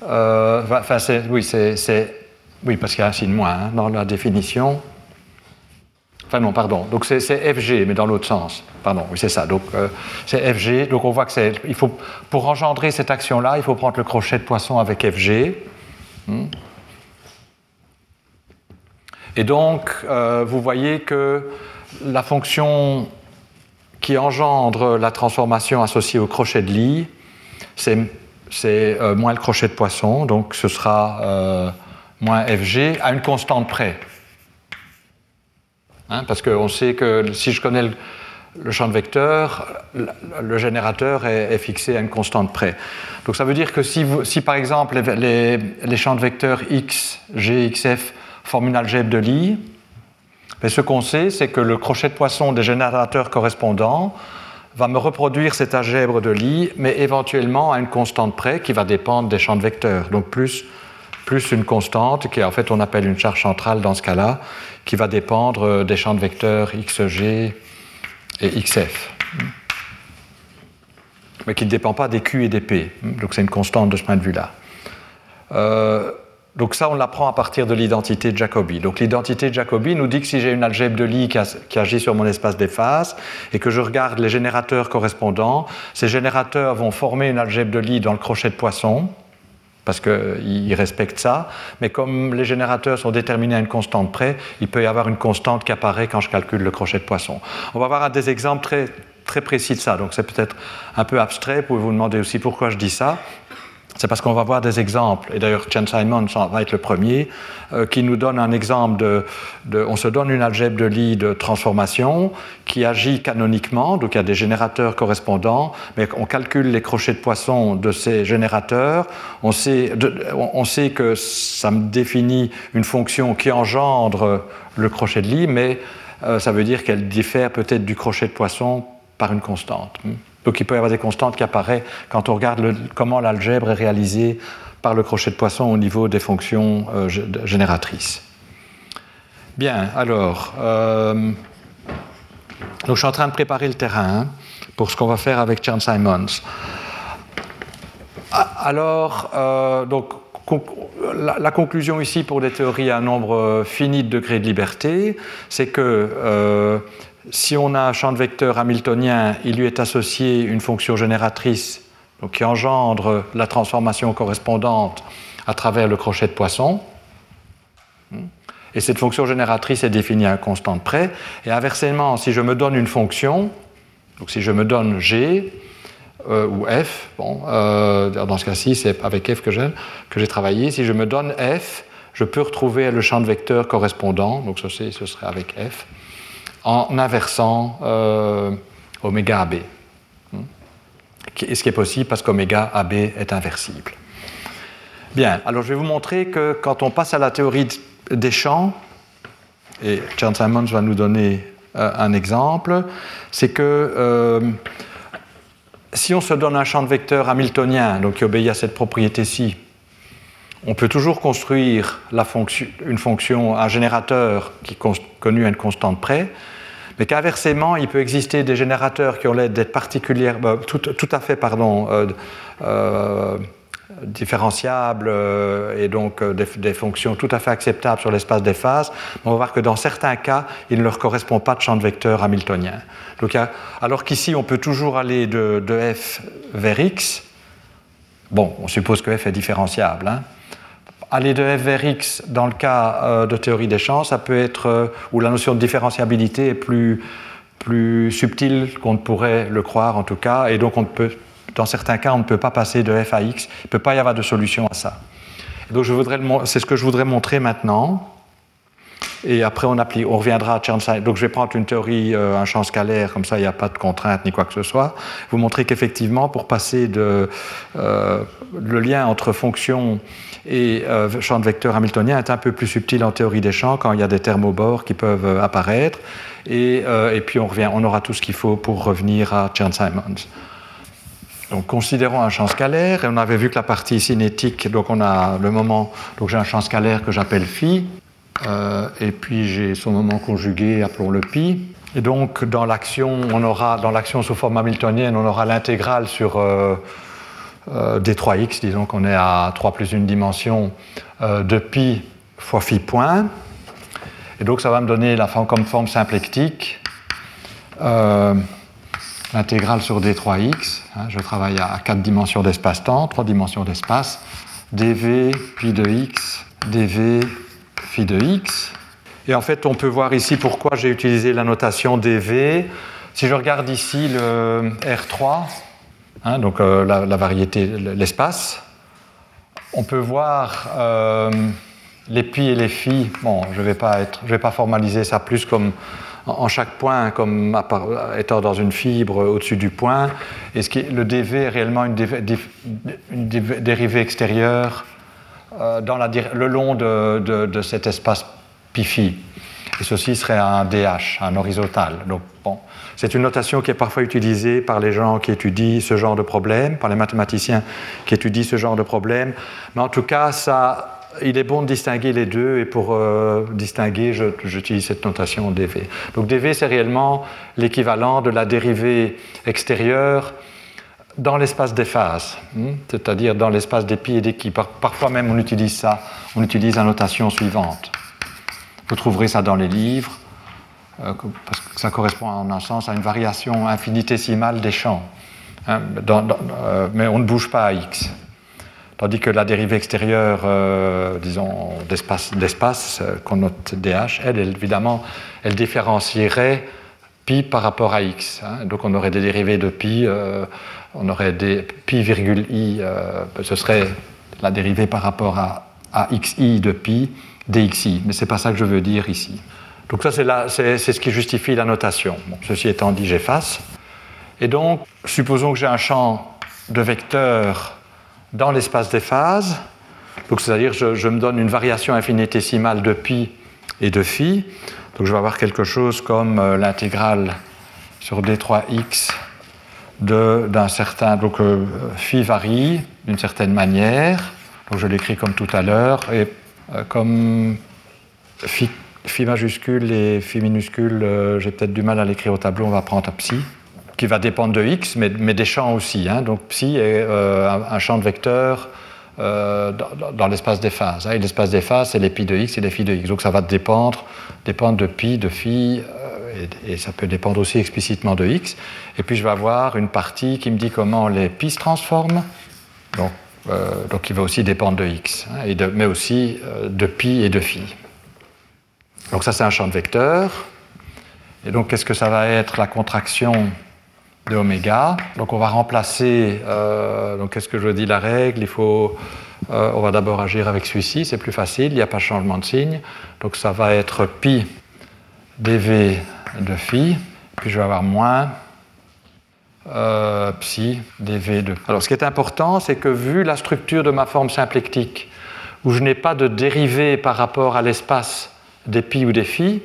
Euh, enfin, oui, c'est, oui, parce qu'il y a un signe moins hein, dans la définition. Enfin non, pardon. Donc c'est FG, mais dans l'autre sens. Pardon, oui, c'est ça. Donc euh, c'est FG. Donc on voit que c'est. Il faut, pour engendrer cette action-là, il faut prendre le crochet de poisson avec FG. Hmm. Et donc, euh, vous voyez que la fonction qui engendre la transformation associée au crochet de lit, c'est euh, moins le crochet de poisson, donc ce sera moins FG à une constante près. Hein, parce qu'on sait que si je connais le, champ de vecteur, le, générateur est, fixé à une constante près. Donc ça veut dire que si, par exemple les, les, champs de vecteurs x, g, xf forment une algèbre de Lie, mais ben, ce qu'on sait, c'est que le crochet de poisson des générateurs correspondants va me reproduire cette algèbre de Lie, mais éventuellement à une constante près qui va dépendre des champs de vecteurs. Donc plus plus une constante qui en fait on appelle une charge centrale dans ce cas-là, qui va dépendre euh, des champs de vecteurs xg et xf, mais qui ne dépend pas des q et des p. Donc c'est une constante de ce point de vue-là. Euh, donc ça, on l'apprend à partir de l'identité de Jacobi. Donc l'identité de Jacobi nous dit que si j'ai une algèbre de Lie qui, qui, agit sur mon espace des phases et que je regarde les générateurs correspondants, ces générateurs vont former une algèbre de Lie dans le crochet de poisson parce qu'ils respectent ça. Mais comme les générateurs sont déterminés à une constante près, il peut y avoir une constante qui apparaît quand je calcule le crochet de poisson. On va voir des exemples très, très précis de ça, donc c'est peut-être un peu abstrait. Vous pouvez vous demander aussi pourquoi je dis ça? C'est parce qu'on va voir des exemples, et d'ailleurs Chen Simon va être le premier, euh, qui nous donne un exemple de, On se donne une algèbre de Lie de transformation qui agit canoniquement, donc il y a des générateurs correspondants, mais on calcule les crochets de poisson de ces générateurs, on sait, que ça me définit une fonction qui engendre le crochet de Lie, mais euh, ça veut dire qu'elle diffère peut-être du crochet de poisson par une constante. Donc il peut y avoir des constantes qui apparaissent quand on regarde comment l'algèbre est réalisée par le crochet de poisson au niveau des fonctions euh, génératrices. Bien, alors, euh, donc je suis en train de préparer le terrain pour ce qu'on va faire avec Chan Simons. Alors, euh, donc, la, conclusion ici pour des théories à un nombre fini de degrés de liberté, c'est que si on a un champ de vecteur hamiltonien, il lui est associé une fonction génératrice qui engendre la transformation correspondante à travers le crochet de poisson. Et cette fonction génératrice est définie à un constant près. Et inversement, si je me donne une fonction, donc si je me donne G euh, ou F, bon, euh, dans ce cas-ci, c'est avec F que j'ai travaillé, si je me donne F, je peux retrouver le champ de vecteur correspondant, donc ce serait avec F en inversant euh, oméga AB. Ce qui est possible parce qu'oméga AB est inversible. Bien, alors je vais vous montrer que quand on passe à la théorie des champs, et John Simons va nous donner euh, un exemple, c'est que euh, si on se donne un champ de vecteurs hamiltonien, donc qui obéit à cette propriété-ci, on peut toujours construire une fonction, un générateur qui est connu à une constante près, mais qu'inversement, il peut exister des générateurs qui ont l'air d'être particulièrement, euh, tout, à fait, pardon, euh, euh, différenciables et donc des, fonctions tout à fait acceptables sur l'espace des phases, on va voir que dans certains cas, il ne leur correspond pas de champ de vecteur hamiltonien. Donc, alors qu'ici, on peut toujours aller de, de, f vers x. Bon, on suppose que f est différenciable. Hein, aller de f vers x dans le cas euh, de théorie des champs, ça peut être euh, où la notion de différenciabilité est plus, plus subtile qu'on ne pourrait le croire en tout cas, et donc on peut, dans certains cas, on ne peut pas passer de f à x, il ne peut pas y avoir de solution à ça. donc c'est ce que je voudrais montrer maintenant. Et après, on, applique, on reviendra à Chern-Simons. Donc, je vais prendre une théorie, euh, un champ scalaire, comme ça, il n'y a pas de contrainte ni quoi que ce soit. Vous montrer qu'effectivement, pour passer de, le lien entre fonction et euh, champ de vecteur hamiltonien est un peu plus subtil en théorie des champs quand il y a des thermobores qui peuvent euh, apparaître. Et, euh, et, puis on, revient, on aura tout ce qu'il faut pour revenir à Chern-Simons. Donc considérons un champ scalaire, et on avait vu que la partie cinétique, donc on a le moment, donc j'ai un champ scalaire que j'appelle phi, euh, et puis j'ai son moment conjugué, appelons-le pi. Et donc dans l'action, on aura, dans l'action sous forme hamiltonienne, on aura l'intégrale sur euh, euh, d3x, disons qu'on est à 3 plus une dimension de pi fois phi point. Et donc ça va me donner la forme, comme forme symplectique l'intégrale sur d3x. Hein, je travaille à 4 dimensions d'espace-temps, 3 dimensions d'espace, dv pi de x, dv phi de x. Et en fait, on peut voir ici pourquoi j'ai utilisé la notation dv. Si je regarde ici le R3, Hein, donc euh, la, variété, l'espace. On peut voir euh, les pi et les phi. Bon, je ne vais, pas vais pas formaliser ça plus comme en chaque point, comme étant dans une fibre au-dessus du point. Et ce qui le dv est réellement une, dérivée extérieure la, le long de, cet espace pi-phi. Et ceci serait un DH, un horizontal. Donc, bon, c'est une notation qui est parfois utilisée par les gens qui étudient ce genre de problème, par les mathématiciens qui étudient ce genre de problème. Mais en tout cas, ça, il est bon de distinguer les deux, et pour euh, distinguer, j'utilise cette notation dv. Donc dv, c'est réellement l'équivalent de la dérivée extérieure dans l'espace des phases, hmm, c'est-à-dire dans l'espace des pi et des qui. Parfois même, on utilise ça, on utilise la notation suivante. Vous trouverez ça dans les livres. Euh, parce que ça correspond en un sens à une variation infinitésimale des champs. Hein, euh, mais on ne bouge pas à x. Tandis que la dérivée extérieure, euh, disons, d'espace, qu'on note dh, elle, évidemment, elle différencierait pi par rapport à x. Hein. Donc on aurait des dérivés de pi, on aurait des pi virgule i, euh, ce serait la dérivée par rapport à, xi de pi dxi, mais ce n'est pas ça que je veux dire ici. Donc ça c'est ce qui justifie la notation. ceci étant dit, j'efface. Et donc, supposons que j'ai un champ de vecteurs dans l'espace des phases, donc c'est-à-dire je, je me donne une variation infinitésimale de pi et de phi, donc je vais avoir quelque chose comme euh, l'intégrale sur d3x d'un certain. Donc euh, phi varie d'une certaine manière. Donc je l'écris comme tout à l'heure. Et euh, comme phi, majuscule et phi minuscule, j'ai peut-être du mal à l'écrire au tableau, on va prendre psi, qui va dépendre de x, mais, des champs aussi. Hein. Donc psi est un, champ de vecteurs dans, dans l'espace des phases. Hein. Et l'espace des phases, c'est les pi de x et les phi de x. Donc ça va dépendre dépendre de pi, de phi, euh, et, ça peut dépendre aussi explicitement de x. Et puis je vais avoir une partie qui me dit comment les pi se transforment. Donc, euh, donc il va aussi dépendre de x, hein, mais aussi euh, de pi et de phi. Donc ça c'est un champ de vecteurs. Et donc qu'est-ce que ça va être la contraction de oméga? Donc on va remplacer, donc qu'est-ce que je dis la règle? Euh, on va d'abord agir avec celui-ci, c'est plus facile, il n'y a pas de changement de signe. Donc ça va être pi dv de phi, puis je vais avoir moins euh, psi dv de. Alors ce qui est important, c'est que vu la structure de ma forme symplectique, où je n'ai pas de dérivée par rapport à l'espace des pi ou des phi,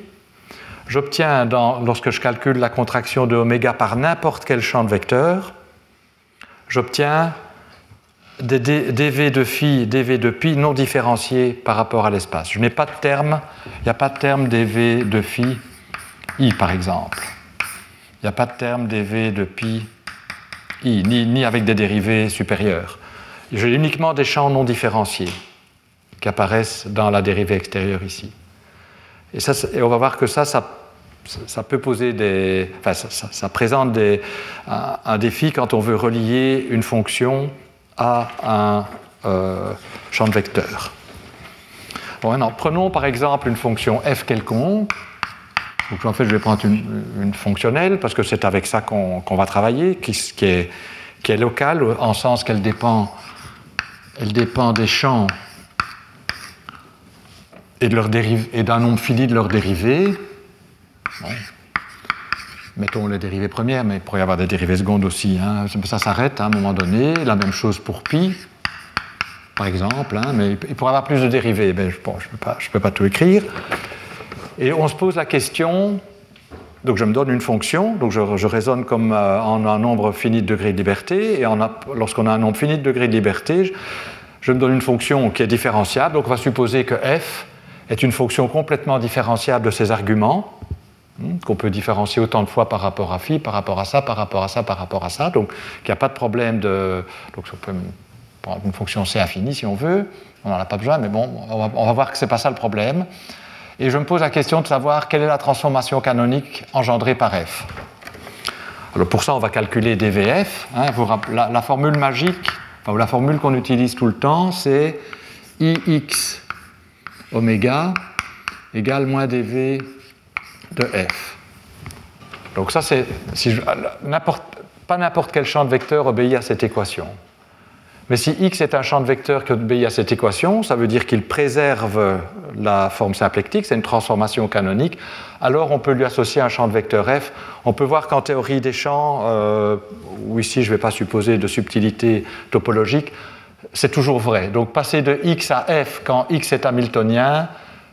j'obtiens, lorsque je calcule la contraction de oméga par n'importe quel champ de vecteur, j'obtiens des dv de phi, dv de pi non différenciés par rapport à l'espace. Je n'ai pas de terme, il n'y a pas de terme dv de phi i par exemple. Il n'y a pas de terme dv de pi i, ni, avec des dérivés supérieurs. J'ai uniquement des champs non différenciés qui apparaissent dans la dérivée extérieure ici. Et, ça, et on va voir que ça, ça, peut poser des. Enfin, ça, présente des, un, défi quand on veut relier une fonction à un euh, champ de vecteurs. prenons par exemple une fonction f quelconque. Donc, en fait, je vais prendre une, fonctionnelle parce que c'est avec ça qu'on va travailler, qui, est, locale en sens qu'elle dépend, elle dépend des champs et d'un nombre fini de leurs dérivés mettons les dérivées premières, mais il pourrait y avoir des dérivées secondes aussi. Hein. Ça s'arrête à un moment donné. La même chose pour pi, par exemple, hein, mais il pourrait y avoir plus de dérivées. je ne peux, pas tout écrire. Et on se pose la question, donc je me donne une fonction, donc je, raisonne comme euh, en un nombre fini de degrés de liberté, et lorsqu'on a un nombre fini de degrés de liberté, je, me donne une fonction qui est différenciable, donc on va supposer que f est une fonction complètement différenciable de ses arguments, Hmm, qu'on peut différencier autant de fois par rapport à phi, par rapport à ça, par rapport à ça, par rapport à ça. Donc il n'y a pas de problème de. Donc on peut prendre une fonction c infinie si on veut, on n'en a pas besoin, mais bon, on va, voir que ce n'est pas ça le problème. Et je me pose la question de savoir quelle est la transformation canonique engendrée par f. Alors pour ça, on va calculer dvf. Hein, la, formule magique, ou la formule qu'on utilise tout le temps, c'est ix oméga égale moins dv de f. Donc ça, c'est pas n'importe quel champ de vecteur obéit à cette équation. Mais si x est un champ de vecteur qui obéit à cette équation, ça veut dire qu'il préserve la forme symplectique, c'est une transformation canonique, alors on peut lui associer un champ de vecteur f. On peut voir qu'en théorie des champs, euh, où ici je ne vais pas supposer de subtilité topologique, c'est toujours vrai. Donc passer de x à f quand x est hamiltonien,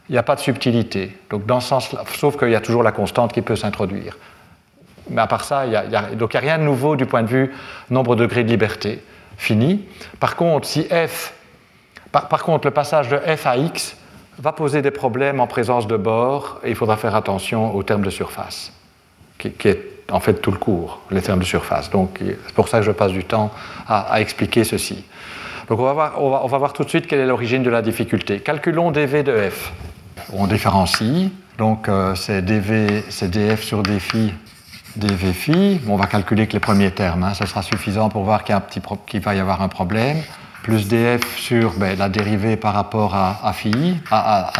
il n'y a pas de subtilité. Donc dans ce sens sauf qu'il y a toujours la constante qui peut s'introduire. Mais à part ça, il n'y a, a, rien de nouveau du point de vue nombre de degrés de liberté fini. Par contre, si f, par, contre, le passage de f à x va poser des problèmes en présence de bord et il faudra faire attention aux termes de surface, qui, est en fait tout le cours, les termes de surface. Donc c'est pour ça que je passe du temps à, expliquer ceci. Donc on va, voir, on va voir tout de suite quelle est l'origine de la difficulté. Calculons dv de f on différencie. Donc euh, c'est dv, c'est df sur d dv phi. on va calculer que les premiers termes, hein, ça sera suffisant pour voir qu'il, va y avoir un problème. plus df sur ben, la dérivée par rapport à, à, phi, à,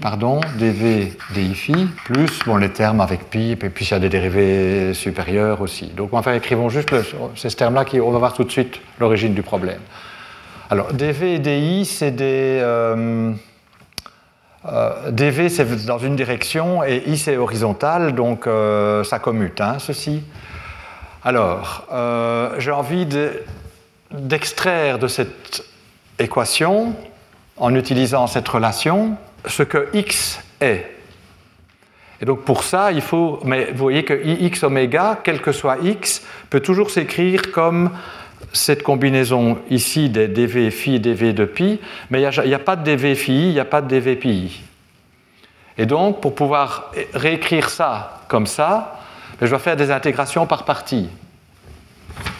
pardon, dv di phi, plus bon, les termes avec pi, et puis il y a des dérivées supérieures aussi. Donc enfin, écrivons juste le, c'est ce terme-là qu'on va voir tout de suite l'origine du problème. Alors, dv et di, c'est des... Euh, euh, dv, c'est dans une direction, et i, c'est horizontal, donc euh, ça commute, hein, ceci. Alors, euh, j'ai envie d'extraire de, cette équation, en utilisant cette relation, ce que x est. Et donc pour ça, il faut, mais vous voyez que ix oméga, quel que soit x, peut toujours s'écrire comme cette combinaison ici des dv phi et dv de pi, mais il n'y a, pas de dv phi, il n'y a pas de dv pi. Et donc, pour pouvoir réécrire ça comme ça, je dois faire des intégrations par partie.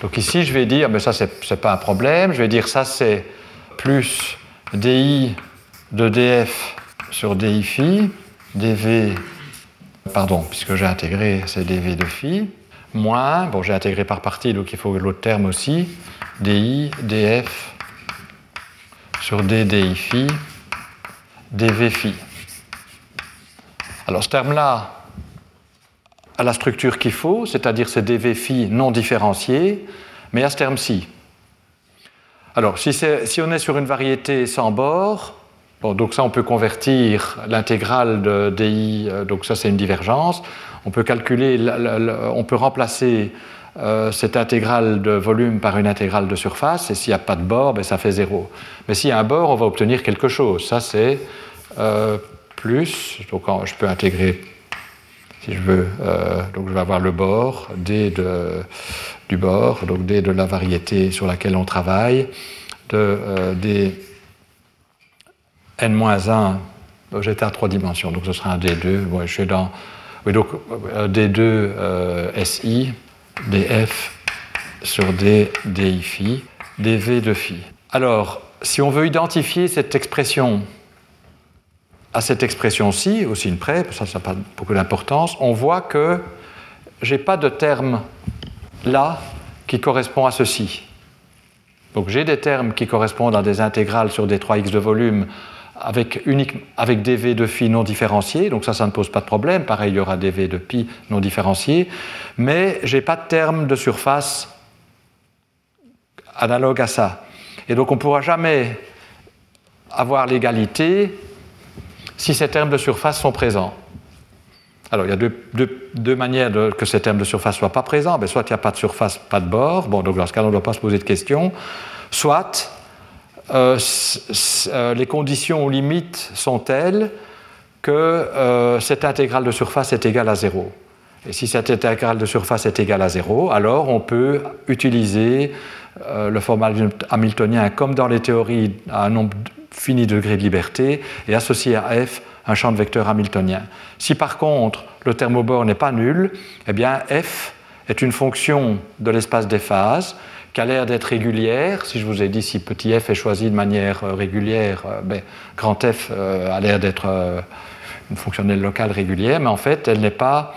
Donc ici, je vais dire, mais ça, ce n'est pas un problème, je vais dire ça, c'est plus di de df sur di phi, dv, pardon, puisque j'ai intégré, c'est dv de phi, moins, bon, j'ai intégré par partie, donc il faut l'autre terme aussi, di df sur d di phi, dv phi. Alors ce terme-là, à la structure qu'il faut, c'est-à-dire ces dv phi non différenciés, mais à ce terme-ci. Alors, si, si, on est sur une variété sans bord, donc ça on peut convertir l'intégrale de di, euh, donc ça c'est une divergence, on peut calculer, on peut remplacer euh, cette intégrale de volume par une intégrale de surface, et s'il n'y a pas de bord, ben, ça fait zéro. Mais s'il y a un bord, on va obtenir quelque chose. Ça c'est euh, plus, donc je peux intégrer si je veux. Donc je vais avoir le bord, D du bord, donc D de la variété sur laquelle on travaille, de D n-1, j'étais à trois dimensions, donc ce sera un D2. je suis dans. Oui, donc euh, D2 SI, DF sur D, DI phi, DV de phi. Alors, si on veut identifier cette expression à cette expression-ci, aussi une près, ça n'a pas beaucoup d'importance, on voit que je n'ai pas de terme là qui correspond à ceci. Donc j'ai des termes qui correspondent à des intégrales sur des 3x de volume avec, unique, des de phi non différenciés, donc ça, ça ne pose pas de problème. Pareil, il y aura des v de pi non différenciés, mais je n'ai pas de terme de surface analogue à ça. Et donc on ne pourra jamais avoir l'égalité si ces termes de surface sont présents. Alors, il y a deux, manières que ces termes de surface ne soient pas présents. Ben, soit il n'y a pas de surface, pas de bord. Bon, donc dans ce cas, on ne doit pas se poser de questions. Soit les conditions limites sont telles que euh, cette intégrale de surface est égale à zéro? Et si cette intégrale de surface est égale à zéro, alors on peut utiliser le format hamiltonien comme dans les théories à un nombre fini degré de liberté et associer à f un champ de vecteurs hamiltonien. Si par contre le bord n'est pas nul, eh bien f est une fonction de l'espace des phases qui a l'air d'être régulière. Si je vous ai dit si petit f est choisi de manière euh, régulière, euh, ben, grand f euh, a l'air d'être une fonctionnelle locale régulière, mais en fait elle n'est pas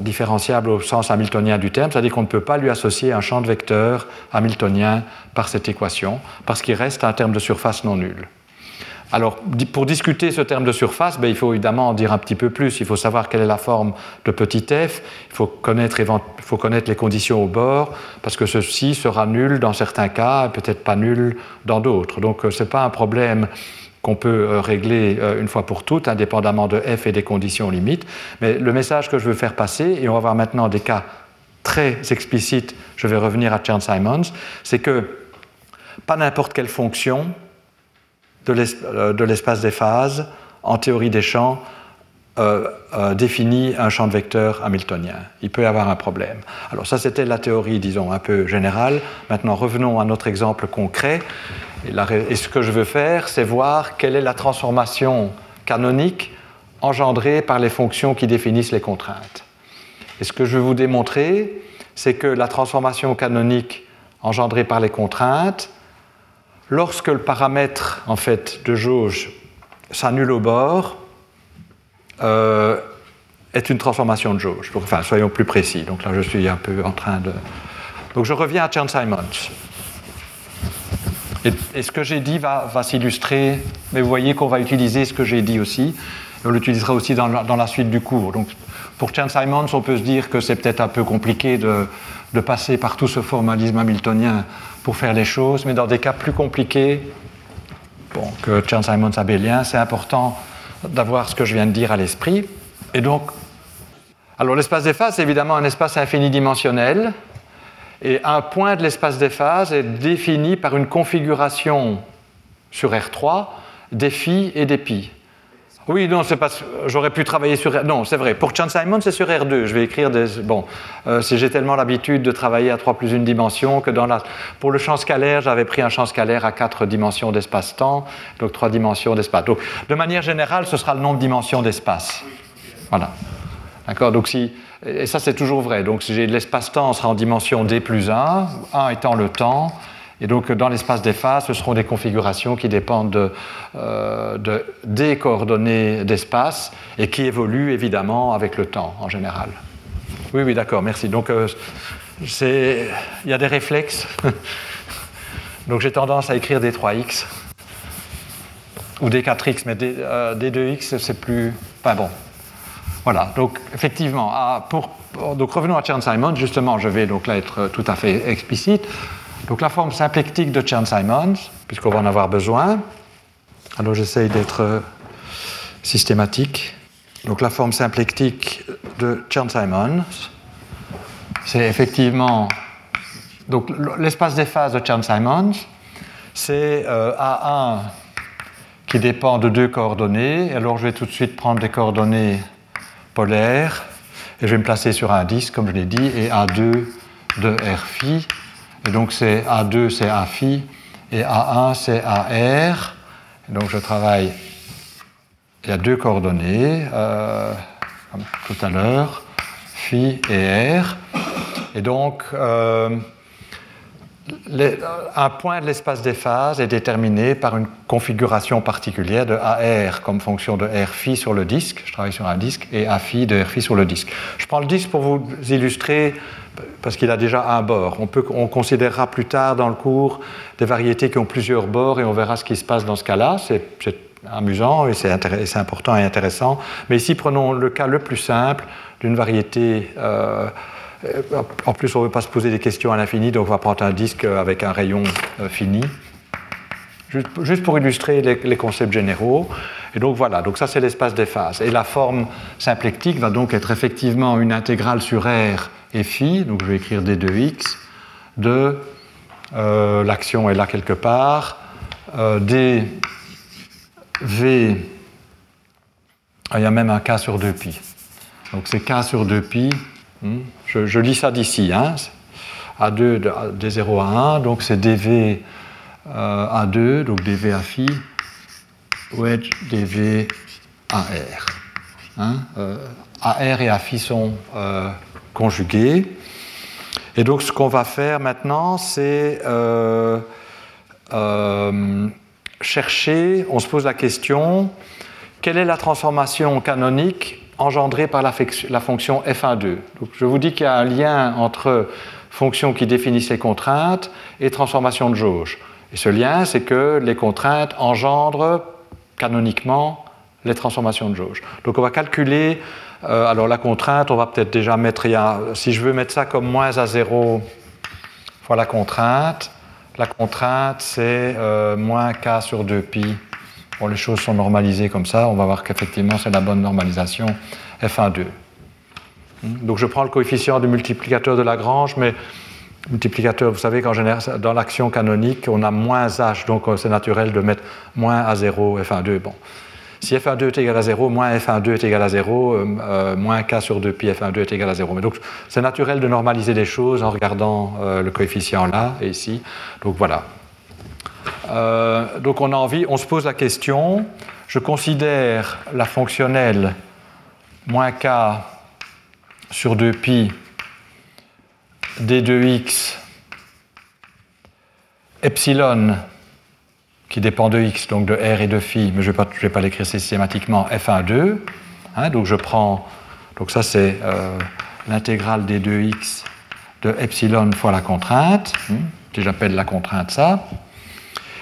différenciable au sens hamiltonien du terme, c'est-à-dire qu'on ne peut pas lui associer un champ de vecteurs hamiltonien par cette équation, parce qu'il reste un terme de surface non nul. Alors, pour discuter ce terme de surface, ben, il faut évidemment en dire un petit peu plus. Il faut savoir quelle est la forme de petit f. Il faut connaître, il faut connaître les conditions au bord, parce que ceci sera nul dans certains cas, peut-être pas nul dans d'autres. Donc, euh, ce n'est pas un problème qu'on peut euh, régler euh, une fois pour toutes, indépendamment de f et des conditions limites. Mais le message que je veux faire passer, et on va voir maintenant des cas très explicites, je vais revenir à Chern-Simons, c'est que pas n'importe quelle fonction de l'espace des phases, en théorie des champs, définit un champ de vecteurs hamiltonien. Il peut y avoir un problème. Alors ça, c'était la théorie, disons, un peu générale. Maintenant, revenons à notre exemple concret. Et, ce que je veux faire, c'est voir quelle est la transformation canonique engendrée par les fonctions qui définissent les contraintes. Et ce que je veux vous démontrer, c'est que la transformation canonique engendrée par les contraintes, lorsque le paramètre en fait, de jauge s'annule au bord, euh, est une transformation de jauge. enfin, soyons plus précis. Donc là, je suis un peu en train de. Donc je reviens à Chern-Simons. Et, ce que j'ai dit va, s'illustrer, mais vous voyez qu'on va utiliser ce que j'ai dit aussi. on l'utilisera aussi dans la, suite du cours. Donc, pour Chan Simons, on peut se dire que c'est peut-être un peu compliqué de, de, passer par tout ce formalisme hamiltonien pour faire les choses, mais dans des cas plus compliqués, bon, que Chan Simons abélien, c'est important d'avoir ce que je viens de dire à l'esprit. Et donc, alors l'espace des phases, c'est évidemment un espace infinidimensionnel, et un point de l'espace des phases est défini par une configuration sur R3 des phi et des pi. Oui, non, c'est pas. J'aurais pu travailler sur. Non, c'est vrai. Pour Chan Simon, c'est sur R2. Je vais écrire des. Bon, euh, si j'ai tellement l'habitude de travailler à 3 plus une dimension que dans la. Pour le champ scalaire, j'avais pris un champ scalaire à 4 dimensions d'espace-temps, donc 3 dimensions d'espace. Donc, de manière générale, ce sera le nombre de dimensions d'espace. Voilà. D'accord? Donc, si et ça, c'est toujours vrai. Donc, si j'ai l'espace-temps, sera en dimension d plus 1, 1 étant le temps. Et donc, dans l'espace des phases, ce seront des configurations qui dépendent de, euh, des coordonnées d'espace et qui évoluent évidemment avec le temps en général. Oui, oui, d'accord, merci. Donc, euh, il y a des réflexes. donc, j'ai tendance à écrire des 3x ou des 4x, mais des, euh, des 2x, c'est plus. Enfin bon, voilà, donc effectivement, pour, donc revenons à Chern-Simons, justement, je vais donc là être tout à fait explicite. Donc la forme symplectique de Chern-Simons, puisqu'on va en avoir besoin. Alors j'essaye d'être systématique. Donc la forme symplectique de Chern-Simons, c'est effectivement donc l'espace des phases de Chern-Simons, c'est euh, A1 qui dépend de deux coordonnées. Alors je vais tout de suite prendre des coordonnées polaire, et je vais me placer sur un disque, comme je l'ai dit, et A2 de R phi. Et donc c'est A2 c'est A phi, et A1 c'est AR. donc je travaille, il y a deux coordonnées, euh, comme tout à l'heure, phi et R. Et donc, euh, un point de l'espace des phases est déterminé par une configuration particulière de AR comme fonction de R phi sur le disque, je travaille sur un disque, et A phi de R phi sur le disque. Je prends le disque pour vous illustrer, parce qu'il a déjà un bord. On, considérera plus tard dans le cours des variétés qui ont plusieurs bords et on verra ce qui se passe dans ce cas-là. C'est amusant et c'est important et intéressant. Mais ici, prenons le cas le plus simple d'une variété. Euh, en plus, on ne veut pas se poser des questions à l'infini, donc on va prendre un disque avec un rayon euh, fini. Juste pour illustrer les, concepts généraux. Et donc voilà, donc ça c'est l'espace des phases. Et la forme symplectique va donc être effectivement une intégrale sur R et phi, donc je vais écrire d2x, de euh, l'action est là quelque part, d v, ah, il y a même un k sur 2pi. Donc c'est k sur 2pi Hmm? Je, lis ça d'ici. Hein. A2, D0 à 1, donc c'est dV euh, A2, donc dV à phi, wedge dV AR. Hein. Euh, AR et A phi sont euh, conjugués. Et donc ce qu'on va faire maintenant, c'est chercher, on se pose la question, quelle est la transformation canonique engendré par la, fonction f1,2. je vous dis qu'il y a un lien entre fonction qui définissent les contraintes et transformation de jauge. Et ce lien, c'est que les contraintes engendrent canoniquement les transformations de jauge. Donc on va calculer, euh, alors la contrainte, on va peut-être déjà mettre, si je veux mettre ça comme moins à 0 fois la contrainte, la contrainte c'est euh, moins k sur 2pi les choses sont normalisées comme ça, on va voir qu'effectivement c'est la bonne normalisation f1,2. Hmm? Donc je prends le coefficient du multiplicateur de Lagrange, mais multiplicateur, vous savez qu'en général, dans l'action canonique, on a moins h, donc euh, c'est naturel de mettre moins à 0 f1,2. Bon. Si f1,2 est égal à 0, moins f1,2 est égal à 0, euh, euh, moins k sur 2pi f1,2 est égal à 0. Mais donc c'est naturel de normaliser les choses en regardant le coefficient là et ici. Donc voilà, euh, donc on a envie, on se pose la question, je considère la fonctionnelle moins k sur 2pi d2x epsilon qui dépend de x, donc de r et de phi, mais je ne vais pas, l'écrire systématiquement, f1, 2. Hein, donc je prends, donc ça c'est euh, l'intégrale des 2x de epsilon fois la contrainte, que j'appelle la contrainte ça.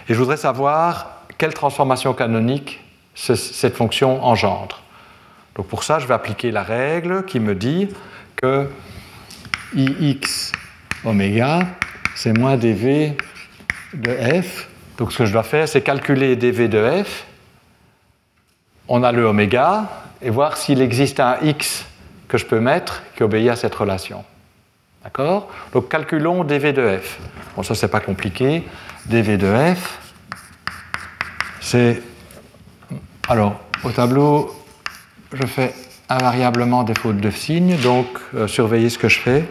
Et je voudrais savoir quelle transformation canonique cette fonction engendre. Donc pour ça, je vais appliquer la règle qui me dit que ix oméga, c'est moins dv de f. Donc ce que je dois faire, c'est calculer dv de f. On a le oméga et voir s'il existe un x que je peux mettre qui obéit à cette relation. D'accord? Donc calculons dv de f. Bon, ça, c'est pas compliqué. dv de f, c'est. Alors, au tableau, je fais invariablement des fautes de signes, donc euh, surveillez ce que je fais.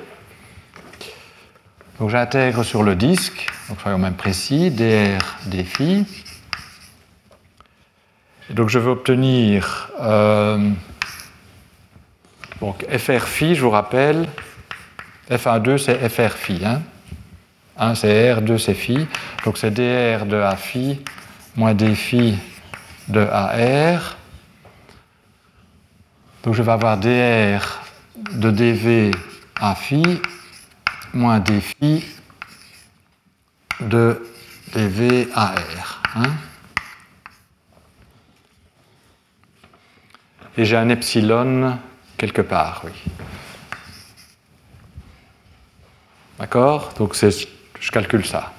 Donc j'intègre sur le disque, donc soyons même précis, dr phi. Et donc je veux obtenir euh, donc fr phi, je vous rappelle, f1,2 c'est fr phi. Hein. 1 c'est r, 2 c'est phi. Donc c'est dr de a phi moins d phi de ar. Donc je vais avoir dr de dv a phi moins d phi de dv ar. Hein. Et j'ai un epsilon quelque part, oui. D'accord? Donc je calcule ça.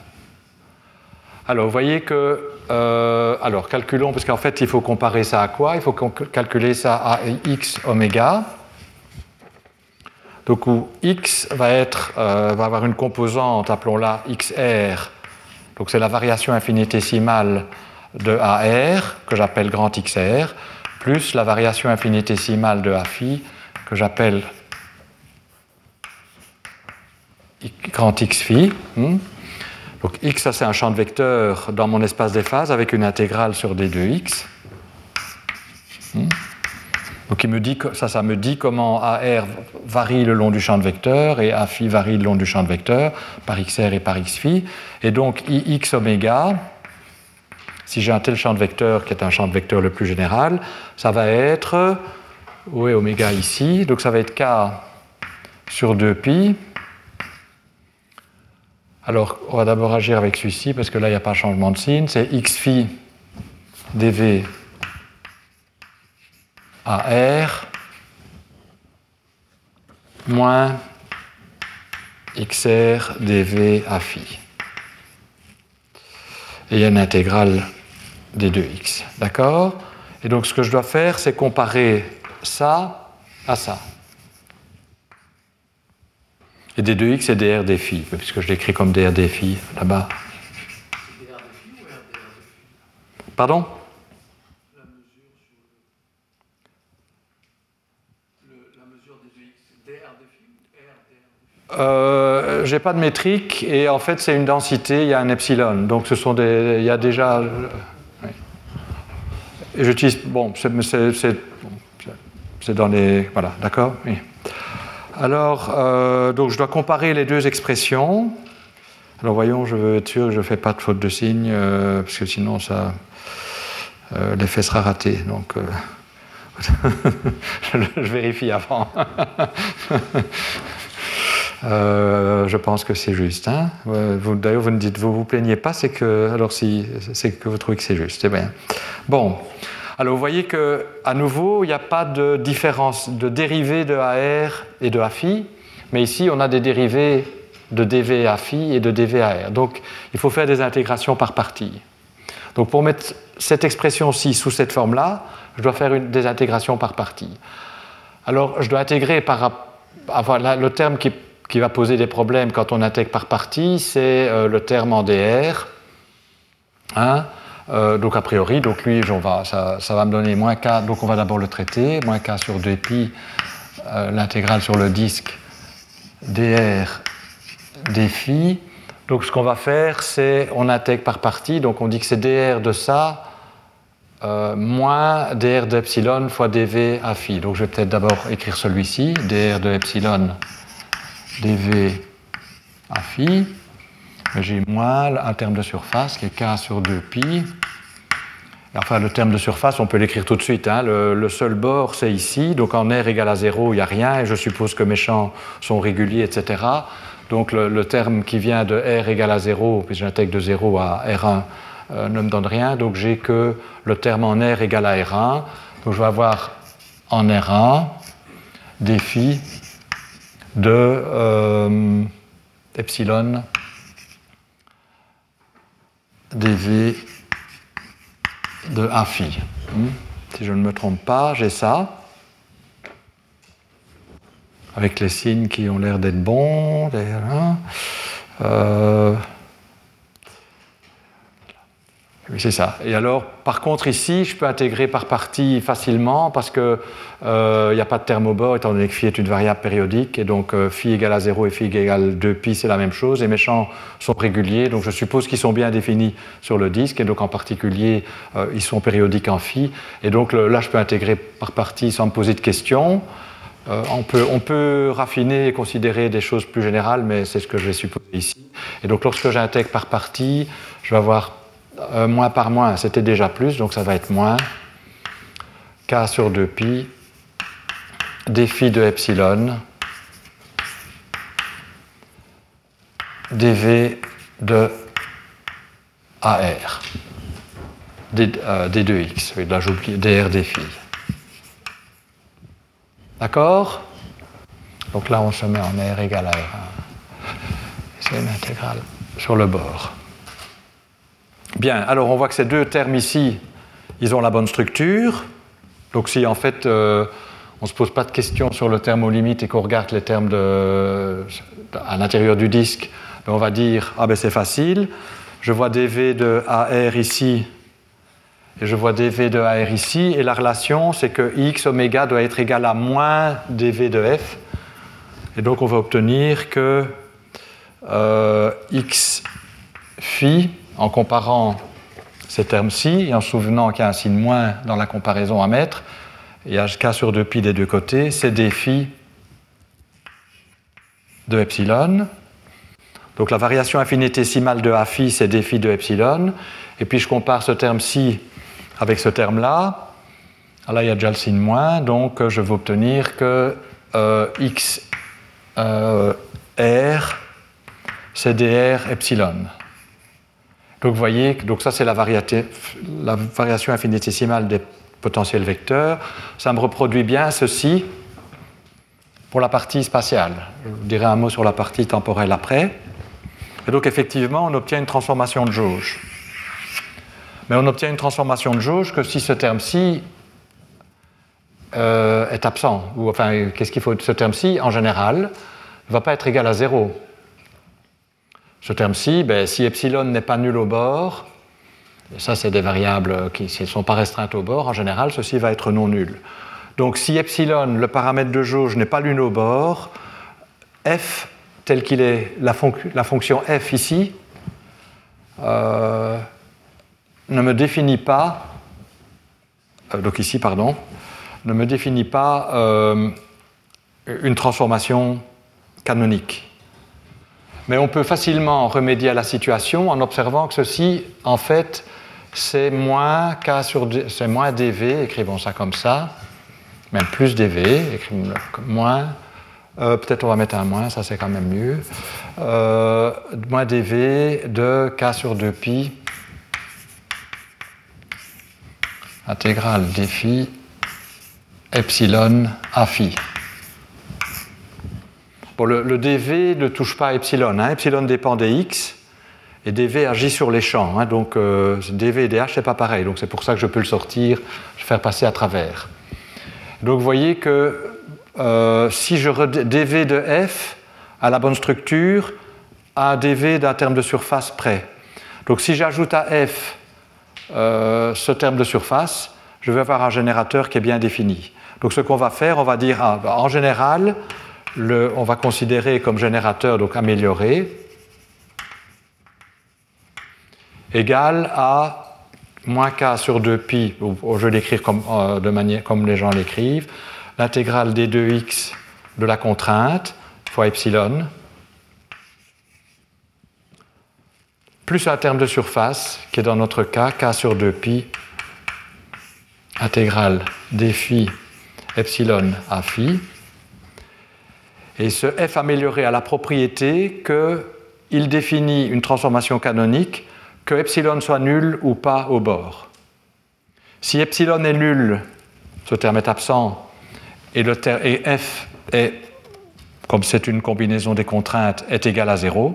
Alors vous voyez que. Euh, alors calculons, parce qu'en fait il faut comparer ça à quoi? Il faut calculer ça à x oméga. Donc où x va, euh, va avoir une composante, appelons-la xr. Donc c'est la variation infinitésimale de AR, que j'appelle grand XR, plus la variation infinitésimale de A phi, que j'appelle grand x phi. Hmm. Donc x, ça c'est un champ de vecteurs dans mon espace des phases avec une intégrale sur d 2 x. Hmm. Donc ça, me dit comment AR varie le long du champ de vecteurs et A phi varie le long du champ de vecteurs par XR et par X phi. Et donc IX oméga, si j'ai un tel champ de vecteurs qui est un champ de vecteurs le plus général, ça va être, où est oméga ici? Donc ça va être K sur 2pi alors, on va d'abord agir avec celui-ci parce que là, il n'y a pas changement de signe. C'est x phi dv AR moins xr dv à phi. Et il y a une intégrale des deux x. D'accord? Et donc, ce que je dois faire, c'est comparer ça à ça. Et des 2x et des puisque je l'écris comme des phi là-bas. Pardon? Euh, j'ai pas de métrique et en fait c'est une densité, il y a un epsilon. Donc ce sont des, il y a déjà. J'utilise. Bon, c'est dans les. Voilà, d'accord oui. Alors, euh, donc je dois comparer les deux expressions. Alors voyons, je veux être sûr que je ne fais pas de faute de signe, euh, parce que sinon ça, euh, l'effet sera raté. Donc, je, vérifie avant. je pense que c'est juste. Hein. D'ailleurs, vous ne dites, vous vous plaignez pas, c'est que alors si c'est que vous trouvez que c'est juste, c'est bien. Bon, alors vous voyez que à nouveau, il n'y a pas de différence de dérivée de AR et de AFI, mais ici on a des dérivés de dv AFI et de dv AR. Donc il faut faire des intégrations par partie. Donc pour mettre cette expression-ci sous cette forme-là, je dois faire une, des intégrations par partie. Alors je dois intégrer par avoir le terme qui, va poser des problèmes quand on intègre par partie, c'est euh, le terme en DR. Hein, euh, donc a priori, donc lui, va, ça, va me donner moins k, donc on va d'abord le traiter, moins k sur 2pi, euh, l'intégrale sur le disque dr phi. Donc ce qu'on va faire, c'est on intègre par partie, donc on dit que c'est dr de ça euh, moins dr d'epsilon fois dv à phi. Donc je vais peut-être d'abord écrire celui-ci, dr de epsilon dv à phi j'ai moins un terme de surface qui est k sur 2pi. Enfin, le terme de surface, on peut l'écrire tout de suite. Hein. Le, seul bord, c'est ici. Donc en R égale à 0, il n'y a rien. Et je suppose que mes champs sont réguliers, etc. Donc le, terme qui vient de R égale à 0, puis j'intègre de 0 à R1 ne me donne rien, donc j'ai que le terme en R égale à R1. Donc je vais avoir en R1 des phi de epsilon dv de A phi. Hmm? Si je ne me trompe pas, j'ai ça, avec les signes qui ont l'air d'être bons. Euh, oui, c'est ça. Et alors, par contre, ici, je peux intégrer par partie facilement parce qu'il n'y euh, a pas de terme au bord, étant donné que phi est une variable périodique. Et donc, euh, phi égale à 0 et phi égale 2pi, c'est la même chose. Et mes champs sont réguliers, donc je suppose qu'ils sont bien définis sur le disque. Et donc, en particulier, euh, ils sont périodiques en phi. Et donc, là, je peux intégrer par partie sans me poser de questions. on, peut, on peut raffiner et considérer des choses plus générales, mais c'est ce que je vais supposer ici. Et donc, lorsque j'intègre par partie, je vais avoir euh, moins par moins, c'était déjà plus, donc ça va être moins k sur 2pi phi de epsilon dv de AR, d, 2x, oui, là j'oublie, dr phi. D'accord? Donc là on se met en R égale à R1. C'est une intégrale sur le bord. Bien, alors on voit que ces deux termes ici, ils ont la bonne structure. Donc si en fait euh, on ne se pose pas de questions sur le terme aux limites et qu'on regarde les termes à l'intérieur du disque, ben, on va dire ah ben c'est facile. Je vois dv de AR ici et je vois dv de AR ici et la relation c'est que x oméga doit être égal à moins dv de f. Et donc on va obtenir que euh, x phi en comparant ces termes-ci et en souvenant qu'il y a un signe moins dans la comparaison à mettre, il y a k sur 2pi des deux côtés, c'est des phi de epsilon. Donc la variation infinitésimale de a phi, c'est des phi de epsilon. Et puis je compare ce terme-ci avec ce terme-là. Ah, là, il y a déjà le signe moins, donc je vais obtenir que euh, x euh, r, c'est dr epsilon. Donc vous voyez, donc ça c'est la, variation infinitésimale des potentiels vecteurs. Ça me reproduit bien ceci pour la partie spatiale. Je vous dirai un mot sur la partie temporelle après. Et donc effectivement, on obtient une transformation de jauge. Mais on obtient une transformation de jauge que si ce terme-ci euh, est absent. Ou enfin, qu'est-ce qu'il faut? Ce terme-ci, en général, ne va pas être égal à zéro. Ce terme-ci, ben, si epsilon n'est pas nul au bord, ça c'est des variables qui ne sont pas restreintes au bord, en général ceci va être non nul. Donc si epsilon, le paramètre de jauge, n'est pas nul au bord, f tel qu'il est, la, fonction f ici, euh, ne me définit pas, euh, donc ici, pardon, ne me définit pas euh, une transformation canonique. Mais on peut facilement remédier à la situation en observant que ceci, en fait, c'est moins K sur c'est moins dV, écrivons ça comme ça, même plus dV, écrivons moins, euh, peut-être on va mettre un moins, ça c'est quand même mieux, euh, moins dV de K sur 2pi intégrale d phi epsilon a phi le, dv ne touche pas à epsilon. Hein. Epsilon dépend des x et dv agit sur les champs. Hein. donc euh, dv et dh, c'est pas pareil. Donc c'est pour ça que je peux le sortir, le faire passer à travers. Donc vous voyez que euh, si je dv de f a la bonne structure, à dv d'un terme de surface près. Donc si j'ajoute à f euh, ce terme de surface, je vais avoir un générateur qui est bien défini. Donc ce qu'on va faire, on va dire ah, bah, en général, on va considérer comme générateur, donc amélioré, égal à moins k sur 2pi, ou, je vais l'écrire comme, euh, de manière, comme les gens l'écrivent, l'intégrale des 2x de la contrainte fois epsilon, plus un terme de surface, qui est dans notre cas k sur 2pi, intégrale des phi epsilon à phi, et ce f amélioré a la propriété qu'il définit une transformation canonique que epsilon soit nul ou pas au bord. Si epsilon est nul, ce terme est absent, et, f est, comme c'est une combinaison des contraintes, est égal à 0.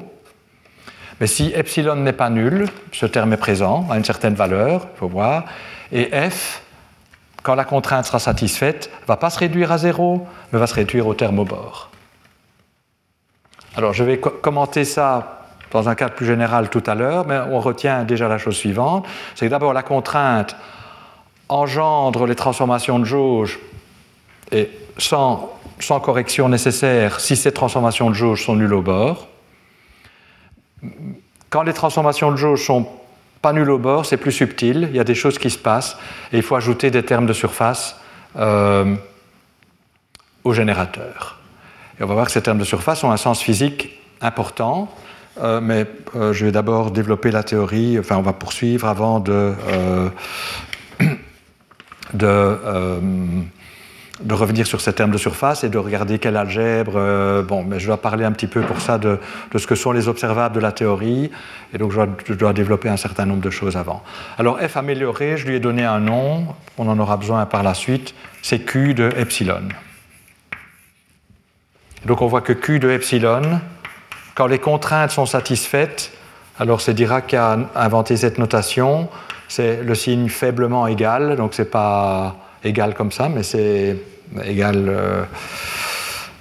Mais si epsilon n'est pas nul, ce terme est présent à une certaine valeur, il faut voir, et f, quand la contrainte sera satisfaite, ne va pas se réduire à 0, mais va se réduire au terme au bord. Alors je vais commenter ça dans un cadre plus général tout à l'heure, mais on retient déjà la chose suivante, c'est que d'abord la contrainte engendre les transformations de jauge et sans, correction nécessaire si ces transformations de jauge sont nulles au bord. Quand les transformations de jauge sont pas nulles au bord, c'est plus subtil, il y a des choses qui se passent et il faut ajouter des termes de surface euh, au générateur. Et on va voir que ces termes de surface ont un sens physique important, euh, mais euh, je vais d'abord développer la théorie, enfin on va poursuivre avant de, de revenir sur ces termes de surface et de regarder quelle algèbre. Euh, bon, mais je dois parler un petit peu pour ça de, ce que sont les observables de la théorie, et donc je dois, développer un certain nombre de choses avant. Alors f amélioré, je lui ai donné un nom, on en aura besoin par la suite, c'est q de epsilon. Donc on voit que q de epsilon, quand les contraintes sont satisfaites, alors c'est Dirac qui a inventé cette notation, c'est le signe faiblement égal, donc c'est pas égal comme ça, mais c'est égal. Euh,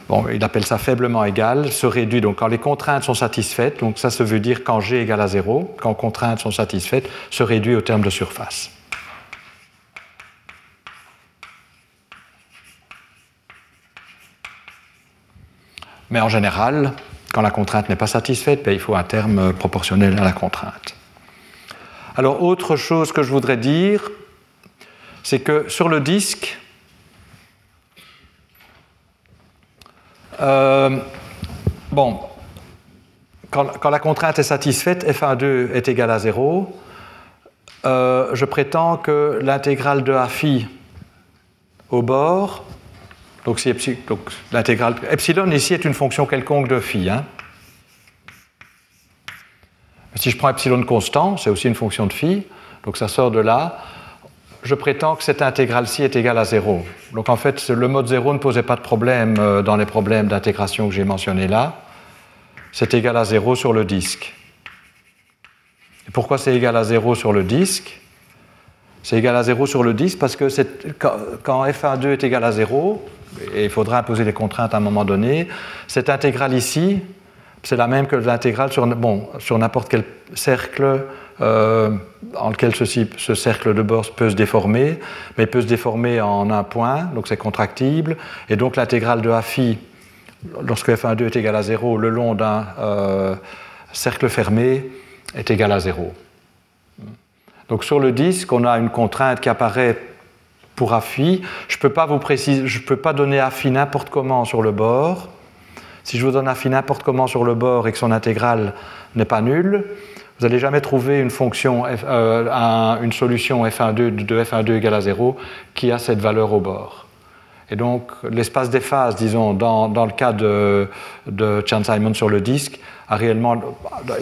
bon, il appelle ça faiblement égal, se réduit. Donc quand les contraintes sont satisfaites, donc ça, se veut dire quand G égale à 0, quand contraintes sont satisfaites, se réduit au terme de surface. Mais en général, quand la contrainte n'est pas satisfaite, ben, il faut un terme proportionnel à la contrainte. Alors, autre chose que je voudrais dire, c'est que sur le disque, euh, bon, quand, la contrainte est satisfaite, f1,2 est égal à 0, euh, je prétends que l'intégrale de a phi au bord, donc, si l'intégrale epsilon ici est une fonction quelconque de phi. Hein. Si je prends epsilon constant, c'est aussi une fonction de phi, donc ça sort de là je prétends que cette intégrale-ci est égale à 0. Donc en fait, le mode 0 ne posait pas de problème euh, dans les problèmes d'intégration que j'ai mentionnés là. C'est égal à 0 sur le disque. Pourquoi c'est égal à 0 sur le disque? C'est égal à 0 sur le disque parce que quand, f1,2 est égal à 0, et il faudra imposer les contraintes à un moment donné, cette intégrale ici, c'est la même que l'intégrale sur, bon, sur n'importe quel cercle euh, en lequel ce cercle de bord peut se déformer, mais peut se déformer en un point, donc c'est contractible, et donc l'intégrale de a phi, lorsque f1,2 est égal à 0, le long d'un euh, cercle fermé est égal à 0. Donc sur le disque, on a une contrainte qui apparaît pour. Je ne peux pas vous préciser, je peux pas donner a phi n'importe comment sur le bord. Si je vous donne a phi n'importe comment sur le bord et que son intégrale n'est pas nulle, vous n'allez jamais trouver une fonction, euh, une solution f1,2 de f1,2 égale à 0 qui a cette valeur au bord. Et donc, l'espace des phases, disons, dans, le cas de, de Chan-Simon sur le disque, réellement,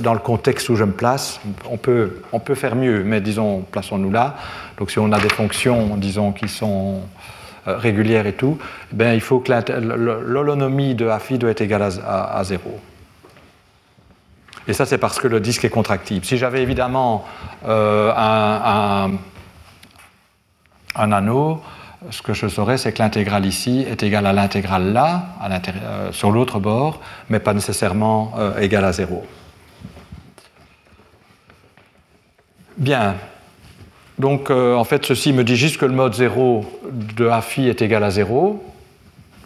dans le contexte où je me place, on peut, on peut faire mieux, mais disons, plaçons-nous là. Donc, si on a des fonctions, disons, qui sont euh, régulières et tout, eh il faut que l'holonomie de phi doit être égale à, à 0. Et ça, c'est parce que le disque est contractible. Si j'avais évidemment euh, un, anneau, ce que je saurais, c'est que l'intégrale ici est égale à l'intégrale là, euh, sur l'autre bord, mais pas nécessairement euh, égale à zéro. Bien. Donc, en fait, ceci me dit juste que le mode 0 de phi est égal à 0.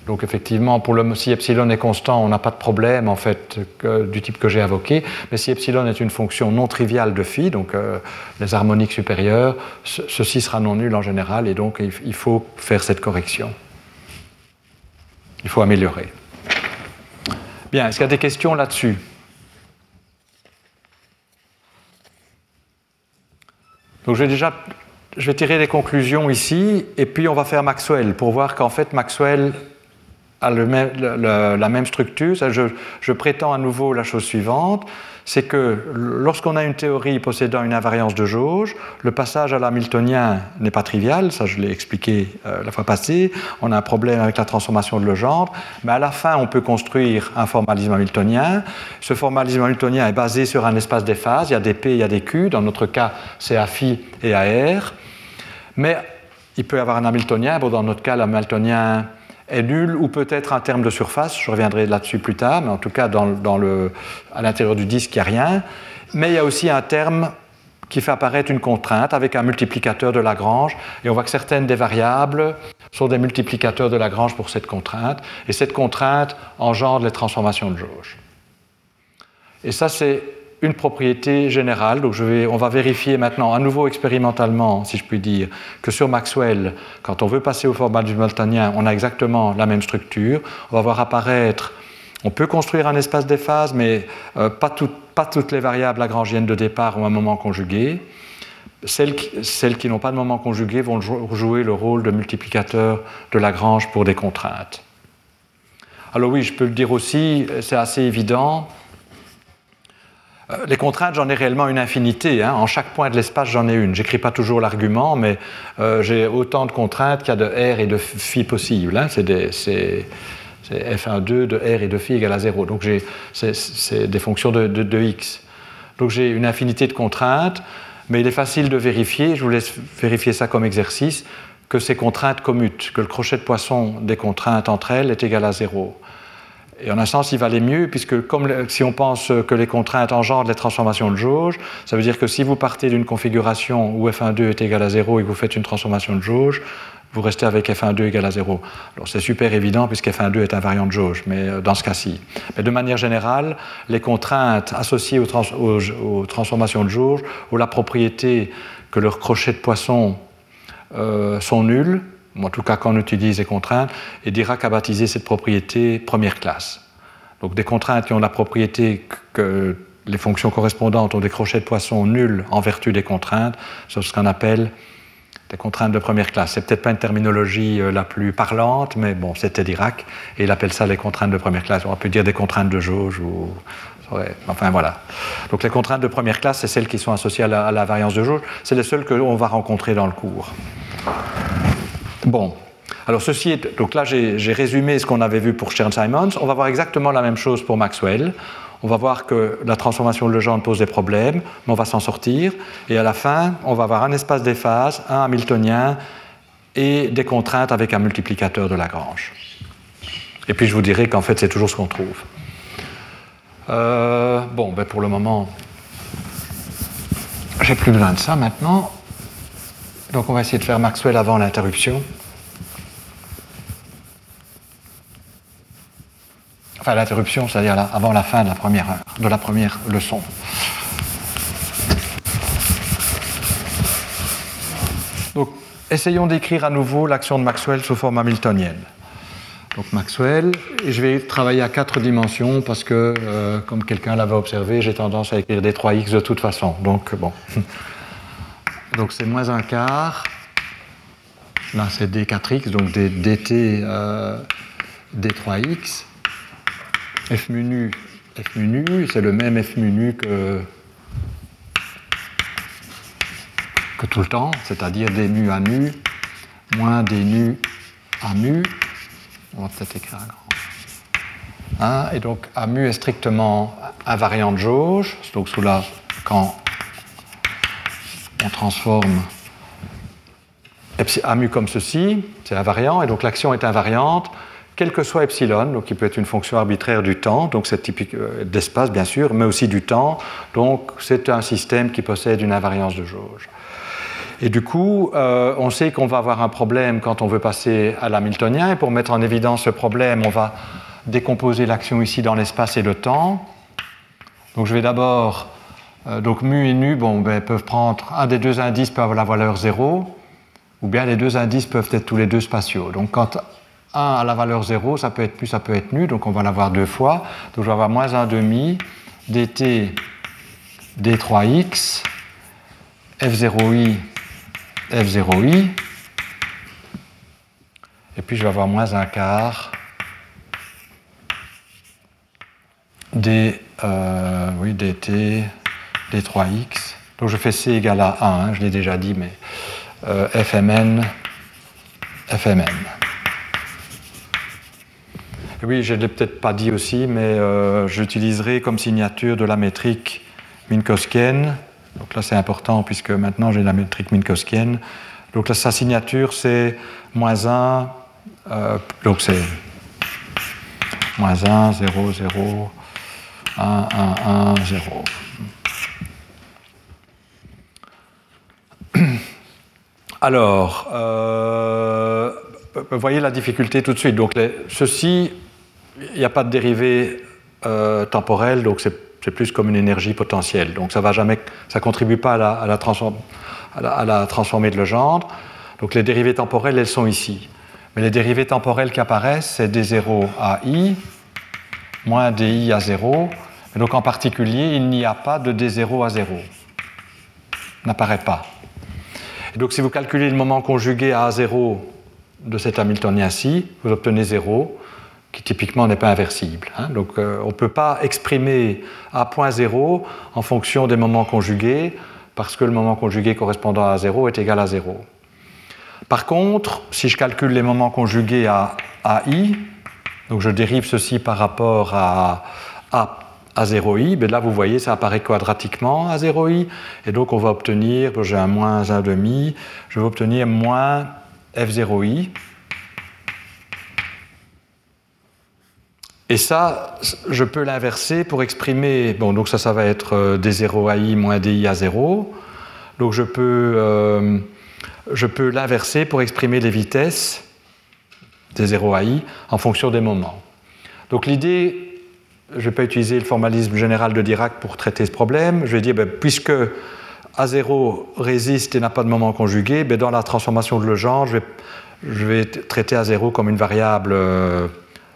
Donc effectivement, pour le, si epsilon est constant, on n'a pas de problème en fait du type que j'ai invoqué. Mais si epsilon est une fonction non triviale de phi, donc euh, les harmoniques supérieures, ceci sera non nul en général, et donc il, faut faire cette correction. Il faut améliorer. Bien, est-ce qu'il y a des questions là-dessus? Donc je vais déjà je vais tirer des conclusions ici, et puis on va faire Maxwell pour voir qu'en fait Maxwell la même structure. je, prétends à nouveau la chose suivante. C'est que lorsqu'on a une théorie possédant une invariance de jauge, le passage à l'hamiltonien n'est pas trivial, ça je l'ai expliqué euh, la fois passée, on a un problème avec la transformation de Legendre, mais à la fin on peut construire un formalisme hamiltonien. Ce formalisme hamiltonien est basé sur un espace des phases, il y a des P, il y a des Q, dans notre cas c'est phi et à R, mais il peut y avoir un hamiltonien, dans notre cas l'hamiltonien est nul ou peut-être un terme de surface, je reviendrai là-dessus plus tard, mais en tout cas à l'intérieur du disque il n'y a rien. Mais il y a aussi un terme qui fait apparaître une contrainte avec un multiplicateur de Lagrange, et on voit que certaines des variables sont des multiplicateurs de Lagrange pour cette contrainte, et cette contrainte engendre les transformations de jauge. Et ça, c'est une propriété générale. Donc je vais, on va vérifier maintenant à nouveau expérimentalement, si je puis dire, que sur Maxwell, quand on veut passer au format du Maltanien, on a exactement la même structure. On va voir apparaître, on peut construire un espace des phases, mais euh, pas, pas, toutes les variables lagrangiennes de départ ont un moment conjugué. Celles qui, n'ont pas de moment conjugué vont jouer le rôle de multiplicateur de Lagrange pour des contraintes. Alors oui, je peux le dire aussi, c'est assez évident, les contraintes, j'en ai réellement une infinité. Hein. En chaque point de l'espace, j'en ai une. J'écris pas toujours l'argument, mais euh, j'ai autant de contraintes qu'il y a de R et de phi possibles. Hein. C'est f1,2 de R et de phi égale à 0. Donc c'est des fonctions de, de, x. Donc j'ai une infinité de contraintes, mais il est facile de vérifier, je vous laisse vérifier ça comme exercice, que ces contraintes commutent, que le crochet de poisson des contraintes entre elles est égal à 0. Et en un sens, il valait mieux, puisque comme si on pense que les contraintes engendrent les transformations de jauge, ça veut dire que si vous partez d'une configuration où f1,2 est égal à 0 et que vous faites une transformation de jauge, vous restez avec f1,2 égal à 0. Alors c'est super évident puisque f1,2 est invariant de jauge, mais euh, dans ce cas-ci. Mais de manière générale, les contraintes associées aux, transformations de jauge ou la propriété que leurs crochets de poisson euh, sont nuls, en tout cas quand on utilise les contraintes, et Dirac a baptisé cette propriété première classe. Donc des contraintes qui ont la propriété que les fonctions correspondantes ont des crochets de poisson nuls en vertu des contraintes, c'est ce qu'on appelle des contraintes de première classe. C'est peut-être pas une terminologie euh, la plus parlante, mais bon, c'était Dirac, et il appelle ça les contraintes de première classe. On peut dire des contraintes de jauge ou Enfin voilà. Donc les contraintes de première classe, c'est celles qui sont associées à la, à la variance de jauge. C'est les seules que l'on va rencontrer dans le cours. Bon, alors ceci est, donc là j'ai résumé ce qu'on avait vu pour Stern-Simons. On va voir exactement la même chose pour Maxwell. On va voir que la transformation de Legendre pose des problèmes, mais on va s'en sortir. Et à la fin, on va avoir un espace des phases, un hamiltonien et des contraintes avec un multiplicateur de Lagrange. Et puis je vous dirai qu'en fait c'est toujours ce qu'on trouve. Euh, bon, ben pour le moment, j'ai plus besoin de ça maintenant. Donc on va essayer de faire Maxwell avant l'interruption. Enfin l'interruption, c'est-à-dire avant la fin de la première, de la première leçon. Donc essayons d'écrire à nouveau l'action de Maxwell sous forme hamiltonienne. Donc Maxwell, et je vais travailler à quatre dimensions parce que, euh, comme quelqu'un l'avait observé, j'ai tendance à écrire des 3x de toute façon. Donc bon. Donc c'est moins un quart. Là c'est d4x, donc dt euh, d3x. F mu F mu c'est le même F que, que tout le temps, c'est-à-dire d mu à nu moins d nu à mu. On va peut-être écrire grand. Hein, et donc A mu est strictement invariant de jauge, donc sous la, quand on transforme A mu comme ceci, c'est invariant, et donc l'action est invariante, quel que soit epsilon, donc qui peut être une fonction arbitraire du temps, donc c'est typique euh, d'espace bien sûr, mais aussi du temps, donc c'est un système qui possède une invariance de jauge. Et du coup, euh, on sait qu'on va avoir un problème quand on veut passer à l'hamiltonien, et pour mettre en évidence ce problème, on va décomposer l'action ici dans l'espace et le temps. Donc je vais d'abord donc mu et nu bon, ben, peuvent prendre, un des deux indices peut avoir la valeur 0, ou bien les deux indices peuvent être tous les deux spatiaux. Donc quand un a la valeur 0, ça peut être plus, ça peut être nu, donc on va l'avoir deux fois. Donc je vais avoir moins 1 demi dt d3x f0i f0i et puis je vais avoir moins un quart d, euh, oui, dt d3x. Donc je fais c égale à 1, hein, je l'ai déjà dit, mais euh, fmn, fmn. oui, je ne l'ai peut-être pas dit aussi, mais euh, j'utiliserai comme signature de la métrique minkowskienne. Donc là, c'est important puisque maintenant j'ai la métrique minkowskienne. Donc là, sa signature, c'est moins 1, euh, donc c'est moins 1, 0, 0, 1, 1, 1, 0. Alors, euh, vous voyez la difficulté tout de suite. Donc, ceci, il n'y a pas de dérivée euh, temporelle, donc c'est plus comme une énergie potentielle. Donc, ça ne contribue pas à la, à, à, la, transformer de Legendre. Donc, les dérivées temporelles, elles sont ici. Mais les dérivées temporelles qui apparaissent, c'est d0 à i moins di à 0. Et donc, en particulier, il n'y a pas de d0 à 0. N'apparaît pas. Et donc si vous calculez le moment conjugué à A0 de cet Hamiltonien-ci, vous obtenez 0, qui typiquement n'est pas inversible. Hein. Donc euh, on ne peut pas exprimer A.0 en fonction des moments conjugués, parce que le moment conjugué correspondant à 0 est égal à 0. Par contre, si je calcule les moments conjugués à AI, donc je dérive ceci par rapport à A à 0i, ben là vous voyez ça apparaît quadratiquement à 0i, et donc on va obtenir, j'ai un moins 1,5, je vais obtenir moins f0i. Et ça, je peux l'inverser pour exprimer, bon donc ça ça va être euh, d0ai moins di à 0, donc je peux, euh, peux l'inverser pour exprimer les vitesses d0ai en fonction des moments. Donc l'idée je ne vais pas utiliser le formalisme général de Dirac pour traiter ce problème. Je vais dire, ben, puisque A0 résiste et n'a pas de moment conjugué, ben, dans la transformation de Legendre, je vais, je vais traiter A0 comme une variable euh,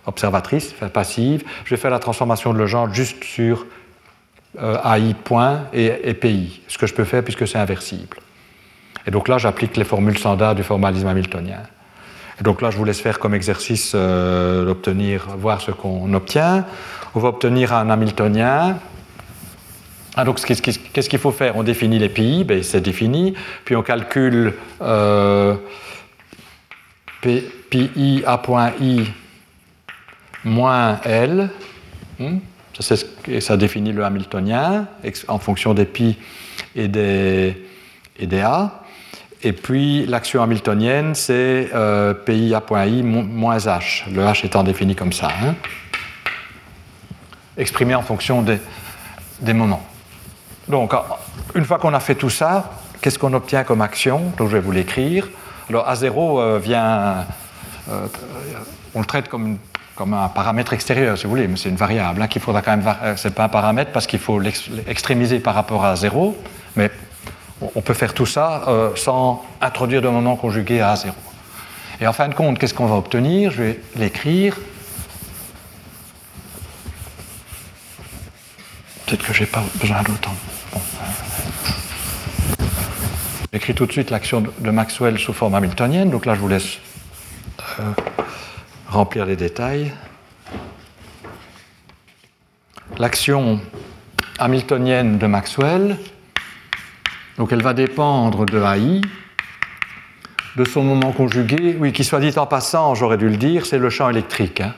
observatrice, passive. Je vais faire la transformation de Legendre juste sur euh, AI point et, PI, ce que je peux faire puisque c'est inversible. Et donc là, j'applique les formules standards du formalisme hamiltonien. Et donc là, je vous laisse faire comme exercice euh, d'obtenir, voir ce qu'on obtient on va obtenir un Hamiltonien. Ah, qu'est-ce qu'il faut faire? On définit les pi, ben, c'est défini, puis on calcule euh, pi a point i moins L, hmm? ça, définit le Hamiltonien en fonction des pi et des, A. Et puis l'action hamiltonienne, c'est euh, pi a point i moins h, le h étant défini comme ça. Hein exprimé en fonction des, moments. Donc, une fois qu'on a fait tout ça, qu'est-ce qu'on obtient comme action Donc, je vais vous l'écrire? Alors, A0 euh, vient. Euh, on le traite comme, comme, un paramètre extérieur, si vous voulez, mais c'est une variable hein, qu'il faudra quand même. Euh, pas un paramètre parce qu'il faut l'extrémiser par rapport à 0, mais on peut faire tout ça sans introduire de moment conjugué à A0. Et en fin de compte, qu'est-ce qu'on va obtenir? Je vais l'écrire. Peut-être que je n'ai pas besoin d'autant. J'écris tout de suite l'action de Maxwell sous forme hamiltonienne, donc là je vous laisse euh, remplir les détails. L'action hamiltonienne de Maxwell, donc elle va dépendre de AI, de son moment conjugué, oui, qui soit dit en passant, j'aurais dû le dire, c'est le champ électrique. Hein.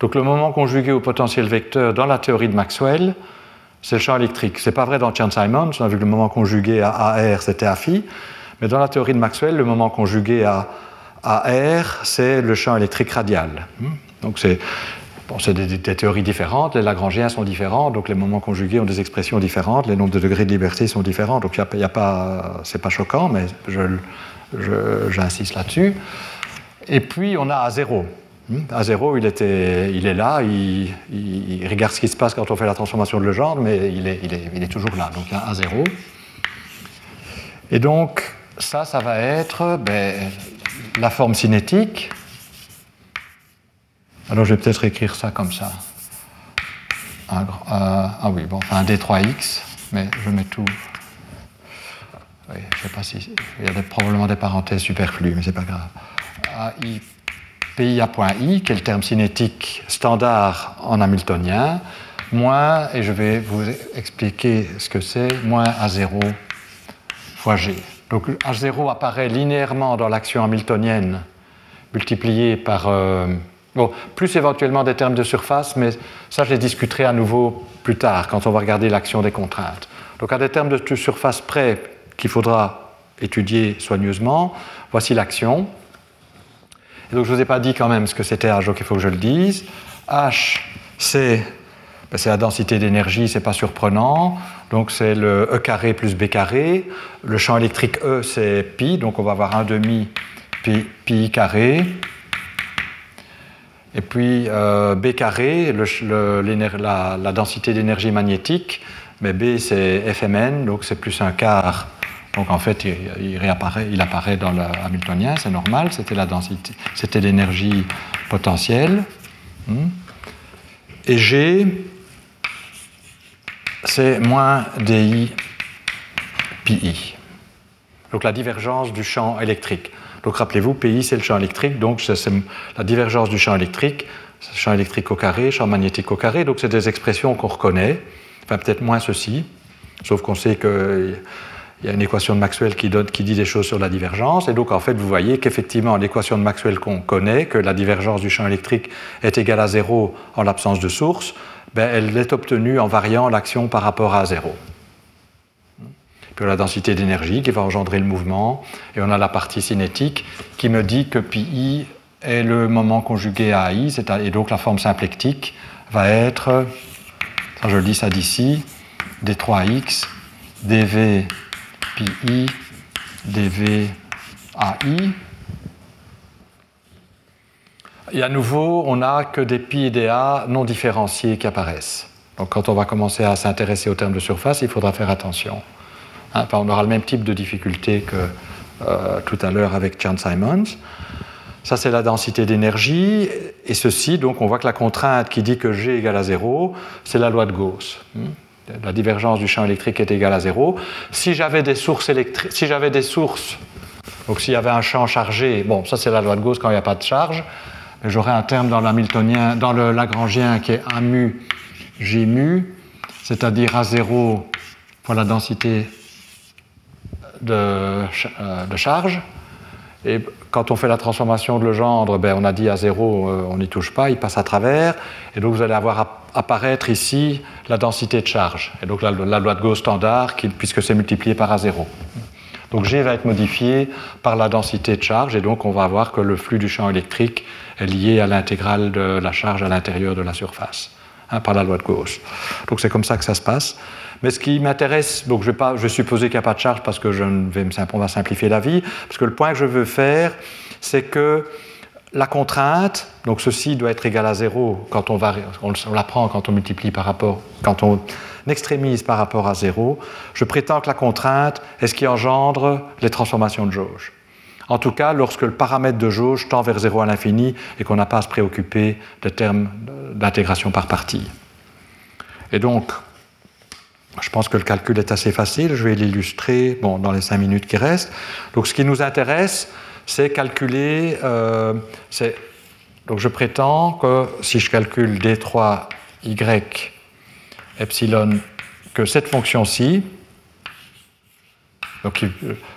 Donc le moment conjugué au potentiel vecteur dans la théorie de Maxwell, c'est le champ électrique. Ce n'est pas vrai dans Chern-Simons, on a vu que le moment conjugué à AR, c'était à phi, mais dans la théorie de Maxwell, le moment conjugué à, R, c'est le champ électrique radial. Hmm? Donc c'est des, théories différentes, les Lagrangiens sont différents, donc les moments conjugués ont des expressions différentes, les nombres de degrés de liberté sont différents, donc ce n'est pas, pas choquant, mais j'insiste là-dessus. Et puis on a à zéro. À zéro, il, est là, il, regarde ce qui se passe quand on fait la transformation de Legendre, mais il est, toujours là, donc à zéro. Et donc, ça, ça va être ben, la forme cinétique. Alors, je vais peut-être écrire ça comme ça. Un, ah oui, bon, un D3X, mais je mets tout. Oui, je ne sais pas si. Il y a probablement des parenthèses superflues, mais ce n'est pas grave. PIA.I, qui est le terme cinétique standard en hamiltonien, moins, et je vais vous expliquer ce que c'est, moins A0 fois G. Donc H0 apparaît linéairement dans l'action hamiltonienne multiplié par... Euh, bon, plus éventuellement des termes de surface, mais ça je les discuterai à nouveau plus tard quand on va regarder l'action des contraintes. Donc à des termes de surface près qu'il faudra étudier soigneusement, voici l'action. Donc je ne vous ai pas dit quand même ce que c'était H, donc il faut que je le dise. H, c'est ben, c'est la densité d'énergie, c'est pas surprenant. Donc c'est le E carré plus B carré. Le champ électrique E, c'est pi, donc on va avoir un demi pi, pi carré. Et puis euh, B carré, la, densité d'énergie magnétique, mais B c'est Fmn, donc c'est plus un quart. Donc en fait, il, réapparaît, il apparaît dans le Hamiltonien, c'est normal, c'était la densité, c'était l'énergie potentielle. Hmm. Et G, c'est moins di pi. Donc la divergence du champ électrique. Donc rappelez-vous, PI c'est le champ électrique, donc c'est la divergence du champ électrique, champ électrique au carré, champ magnétique au carré, donc c'est des expressions qu'on reconnaît, enfin peut-être moins ceci, sauf qu'on sait qu'il y a une équation de Maxwell qui, dit des choses sur la divergence, et donc en fait vous voyez qu'effectivement l'équation de Maxwell qu'on connaît, que la divergence du champ électrique est égale à zéro en l'absence de source, ben, elle est obtenue en variant l'action par rapport à zéro. Puis la densité d'énergie qui va engendrer le mouvement, et on a la partie cinétique qui me dit que pi est le moment conjugué à i, et donc la forme symplectique va être, je le dis ça d'ici, d3x dv pi dv ai. Et à nouveau, on n'a que des pi et des a non différenciés qui apparaissent. Donc quand on va commencer à s'intéresser aux termes de surface, il faudra faire attention. Hein, on aura le même type de difficulté que euh, tout à l'heure avec Chan Simons. Ça, c'est la densité d'énergie. Et ceci, donc, on voit que la contrainte qui dit que G égale à 0, c'est la loi de Gauss. La divergence du champ électrique est égale à 0. Si j'avais des sources électriques, si j'avais des sources, donc s'il y avait un champ chargé, bon, ça c'est la loi de Gauss quand il n'y a pas de charge, j'aurais un terme dans dans le lagrangien qui est 1 mu G mu, c'est-à-dire à 0 pour la densité euh, de, charge. Et quand on fait la transformation de Legendre, ben on a dit à zéro, euh, on n'y touche pas, il passe à travers. Et donc vous allez avoir apparaître ici la densité de charge. Et donc la, loi de Gauss standard, puisque c'est multiplié par A0. Donc G va être modifié par la densité de charge, et donc on va voir que le flux du champ électrique est lié à l'intégrale de la charge à l'intérieur de la surface, hein, par la loi de Gauss. Donc c'est comme ça que ça se passe. Mais ce qui m'intéresse, donc je vais, pas, je supposer qu'il n'y a pas de charge parce que je vais on va simplifier la vie, parce que le point que je veux faire, c'est que la contrainte, donc ceci doit être égal à zéro quand on, va, on, l'apprend quand on multiplie par rapport, quand on extrémise par rapport à zéro, je prétends que la contrainte est ce qui engendre les transformations de jauge. En tout cas, lorsque le paramètre de jauge tend vers zéro à l'infini et qu'on n'a pas à se préoccuper de termes d'intégration par partie. Et donc, je pense que le calcul est assez facile, je vais l'illustrer bon, dans les cinq minutes qui restent. Donc ce qui nous intéresse, c'est calculer, euh, donc je prétends que si je calcule d3y epsilon, que cette fonction-ci,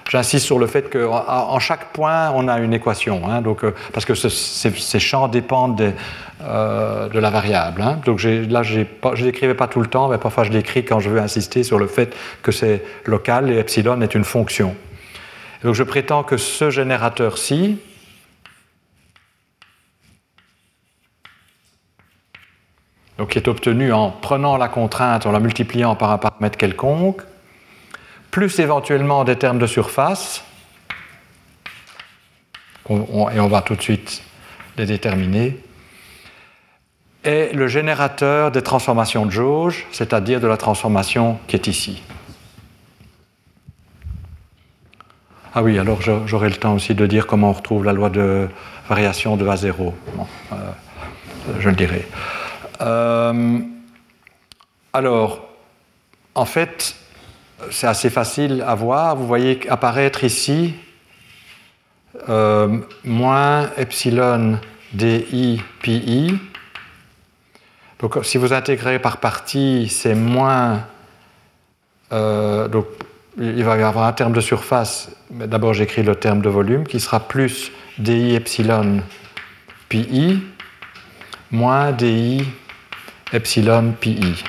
j'insiste sur le fait qu'en chaque point, on a une équation, hein, euh, parce que ces champs dépendent euh, de la variable. Hein. Donc là, je ne l'écrivais pas tout le temps, mais parfois je l'écris quand je veux insister sur le fait que c'est local et epsilon est une fonction. Donc je prétends que ce générateur-ci, qui est obtenu en prenant la contrainte, en la multipliant par un paramètre quelconque, plus éventuellement des termes de surface, et on va tout de suite les déterminer, est le générateur des transformations de jauge, c'est-à-dire de la transformation qui est ici. Ah oui, alors j'aurai le temps aussi de dire comment on retrouve la loi de variation de A0. Euh, je le dirai. Euh, alors, en fait, c'est assez facile à voir. Vous voyez apparaître ici euh, moins epsilon di pi. Donc si vous intégrez par partie, c'est moins... il va y avoir un terme de surface, mais d'abord j'écris le terme de volume qui sera plus di epsilon pi moins di epsilon pi.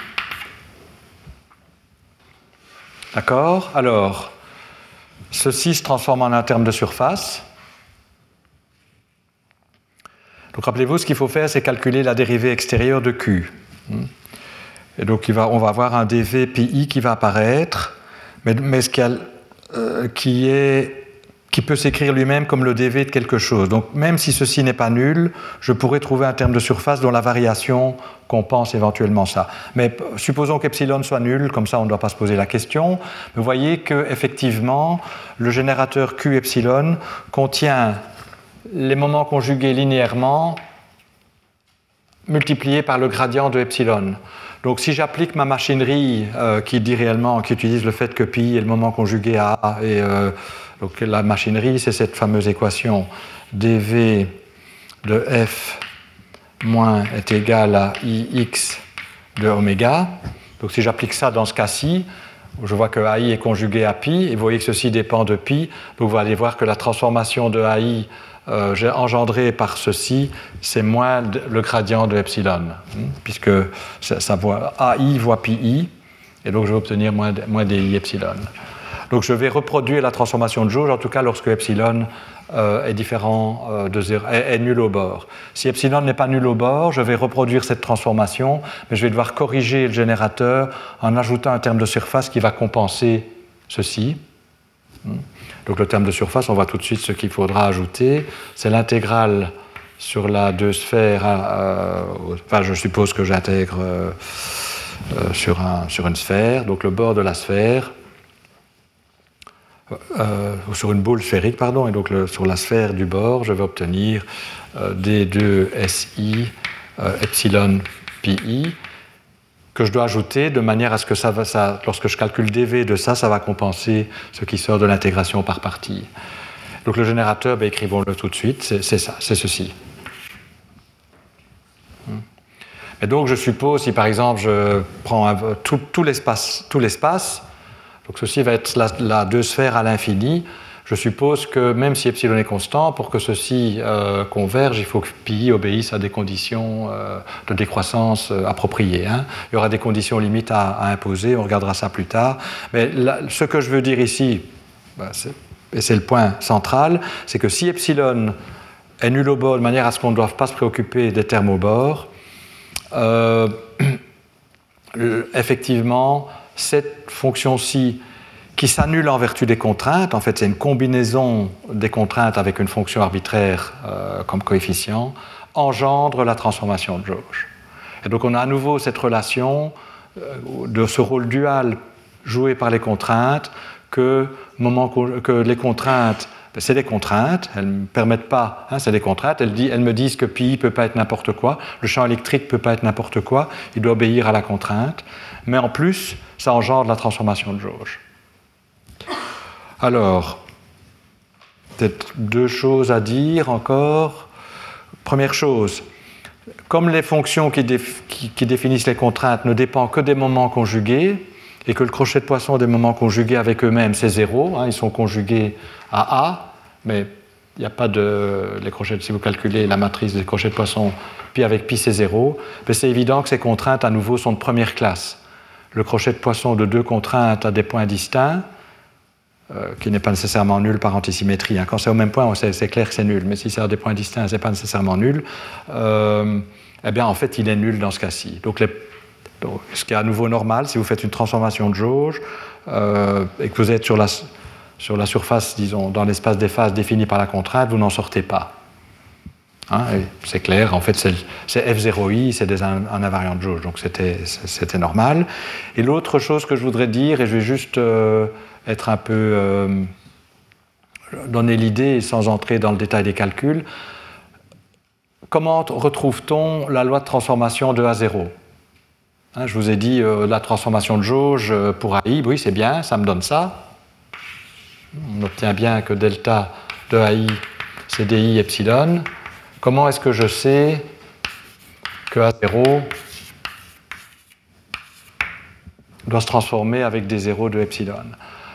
D'accord? Alors, ceci se transforme en un terme de surface. Donc rappelez-vous, ce qu'il faut faire, c'est calculer la dérivée extérieure de Q. Et donc on va avoir un dv pi qui va apparaître mais, euh, qui, peut s'écrire lui-même comme le dv de quelque chose. Donc même si ceci n'est pas nul, je pourrais trouver un terme de surface dont la variation compense éventuellement ça. Mais supposons qu'epsilon soit nul, comme ça on ne doit pas se poser la question. Vous voyez qu'effectivement, le générateur Q epsilon contient les moments conjugués linéairement multipliés par le gradient de epsilon. Donc si j'applique ma machinerie euh, qui dit réellement, qui utilise le fait que pi est le moment conjugué à A, et euh, donc la machinerie, c'est cette fameuse équation dv de f moins est égal à ix de oméga. Donc si j'applique ça dans ce cas-ci, je vois que AI est conjugué à pi, et vous voyez que ceci dépend de pi, donc vous allez voir que la transformation de AI euh, engendré par ceci, c'est moins le gradient de epsilon, hein, puisque ça, voit AI voit pi, et donc je vais obtenir moins, moins di epsilon. Donc je vais reproduire la transformation de jauge, en tout cas lorsque epsilon euh, est différent euh, de 0, est, nul au bord. Si epsilon n'est pas nul au bord, je vais reproduire cette transformation, mais je vais devoir corriger le générateur en ajoutant un terme de surface qui va compenser ceci. Hein. Donc le terme de surface, on voit tout de suite ce qu'il faudra ajouter. C'est l'intégrale sur la deux sphères. Euh, enfin, je suppose que j'intègre euh, euh, sur, un, sur, une sphère. Donc le bord de la sphère, ou sur une boule sphérique, pardon. Et donc sur la sphère du bord, je vais obtenir D2SI epsilon pi que je dois ajouter de manière à ce que ça, ça, lorsque je calcule dv de ça, ça va compenser ce qui sort de l'intégration par partie. Donc le générateur, ben, écrivons-le tout de suite, c'est ça, c'est ceci. Et donc je suppose, si par exemple je prends tout, tout l'espace, donc ceci va être la, la deux sphères à l'infini, je suppose que même si epsilon est constant, pour que ceci euh, converge, il faut que pi obéisse à des conditions euh, de décroissance euh, appropriées. Hein. Il y aura des conditions limites à, imposer, on regardera ça plus tard. Mais ce que je veux dire ici, bah, et c'est le point central, c'est que si epsilon est nul au bord de manière à ce qu'on ne doive pas se préoccuper des termes au bord, effectivement, cette fonction-ci qui s'annule en vertu des contraintes. En fait, c'est une combinaison des contraintes avec une fonction arbitraire euh, comme coefficient, engendre la transformation de jauge. Et donc on a à nouveau cette relation euh, de ce rôle dual joué par les contraintes, que, moment, que les contraintes, c'est des contraintes, elles ne me permettent pas, hein, c'est des contraintes, elles, elles, me disent que pi peut pas être n'importe quoi, le champ électrique peut pas être n'importe quoi, il doit obéir à la contrainte, mais en plus, ça engendre la transformation de jauge. Alors, peut-être deux choses à dire encore. Première chose, comme les fonctions qui, définissent les contraintes ne dépendent que des moments conjugués, et que le crochet de poisson des moments conjugués avec eux-mêmes, c'est zéro, hein, ils sont conjugués à A, mais il n'y a pas de. Les crochets, si vous calculez la matrice des crochets de poisson, pi avec pi c'est zéro, c'est évident que ces contraintes à nouveau sont de première classe. Le crochet de poisson de deux contraintes a des points distincts, qui n'est pas nécessairement nul par antisymétrie. Hein. Quand c'est au même point, c'est clair que c'est nul, mais si c'est à des points distincts, ce n'est pas nécessairement nul. Euh, eh bien, en fait, il est nul dans ce cas-ci. Donc, ce qui est à nouveau normal, si vous faites une transformation de jauge euh, et que vous êtes sur la, sur la surface, disons, dans l'espace des phases défini par la contrainte, vous n'en sortez pas. Hein, c'est clair, en fait, c'est F0i, c'est un, invariant de jauge, donc c'était normal. Et l'autre chose que je voudrais dire, et je vais juste être un peu. Euh, donner l'idée sans entrer dans le détail des calculs. Comment retrouve-t-on la loi de transformation de A0 hein, Je vous ai dit euh, la transformation de jauge euh, pour AI, oui, c'est bien, ça me donne ça. On obtient bien que delta de AI, c'est DI epsilon. Comment est-ce que je sais que A0 doit se transformer avec des zéros de epsilon?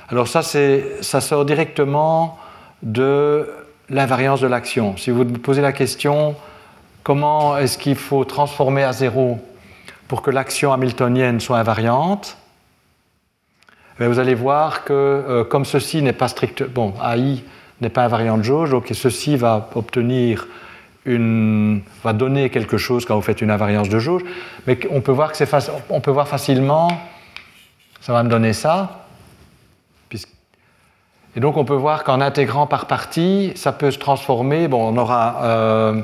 Alors ça, ça sort directement de l'invariance de l'action. Si vous me posez la question, comment est-ce qu'il faut transformer à zéro pour que l'action hamiltonienne soit invariante eh Vous allez voir que euh, comme ceci n'est pas strict, bon, AI n'est pas invariant de jauge, donc ceci va obtenir une, va donner quelque chose quand vous faites une invariance de jauge, mais on peut voir que c'est on peut voir facilement, ça va me donner ça, et donc on peut voir qu'en intégrant par partie, ça peut se transformer. Bon, on aura. Euh,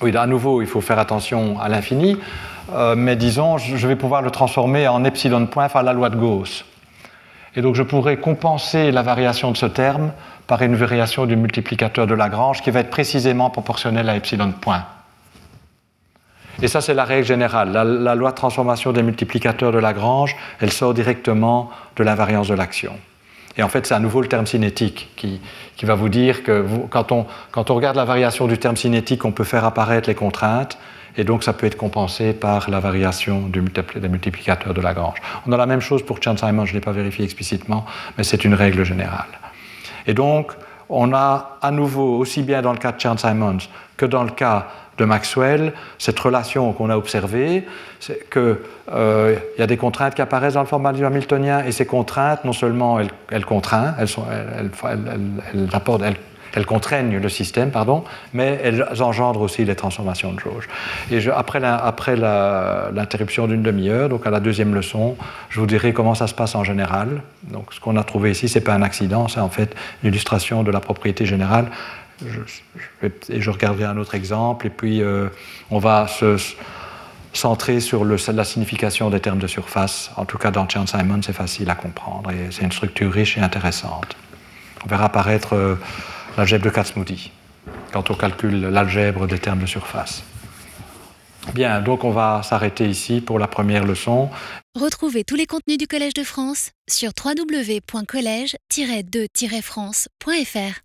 oui, à nouveau, il faut faire attention à l'infini, euh, mais disons, je vais pouvoir le transformer en epsilon point par la loi de Gauss. Et donc je pourrais compenser la variation de ce terme par une variation du multiplicateur de Lagrange qui va être précisément proportionnelle à epsilon point. Et ça, c'est la règle générale. La, la, loi de transformation des multiplicateurs de Lagrange, elle sort directement de l'invariance de l'action. Et en fait, c'est à nouveau le terme cinétique qui, qui va vous dire que quand, on, quand, on, regarde la variation du terme cinétique, on peut faire apparaître les contraintes, et donc ça peut être compensé par la variation du des multiplicateurs de Lagrange. On a la même chose pour Chern-Simons, je ne l'ai pas vérifié explicitement, mais c'est une règle générale. Et donc, on a à nouveau, aussi bien dans le cas de Chern-Simons que dans le cas de Maxwell, cette relation qu'on a observée, c'est qu'il euh, y a des contraintes qui apparaissent dans le formalisme hamiltonien, et ces contraintes, non seulement elles, elles, elles, contraignent le système, pardon, mais elles engendrent aussi les transformations de jauge. Et après l'interruption d'une demi-heure, donc à la deuxième leçon, je vous dirai comment ça se passe en général. Donc ce qu'on a trouvé ici, ce n'est pas un accident, c'est en fait une illustration de la propriété générale je, et je regarderai un autre exemple, et puis euh, on va se centrer sur la signification des termes de surface. En tout cas, dans Chern-Simon, c'est facile à comprendre, et c'est une structure riche et intéressante. On verra apparaître euh, l'algèbre de Kac-Moody quand on calcule l'algèbre des termes de surface. Bien, donc on va s'arrêter ici pour la première leçon. Retrouvez tous les contenus du Collège de France sur www.colège-2-france.fr.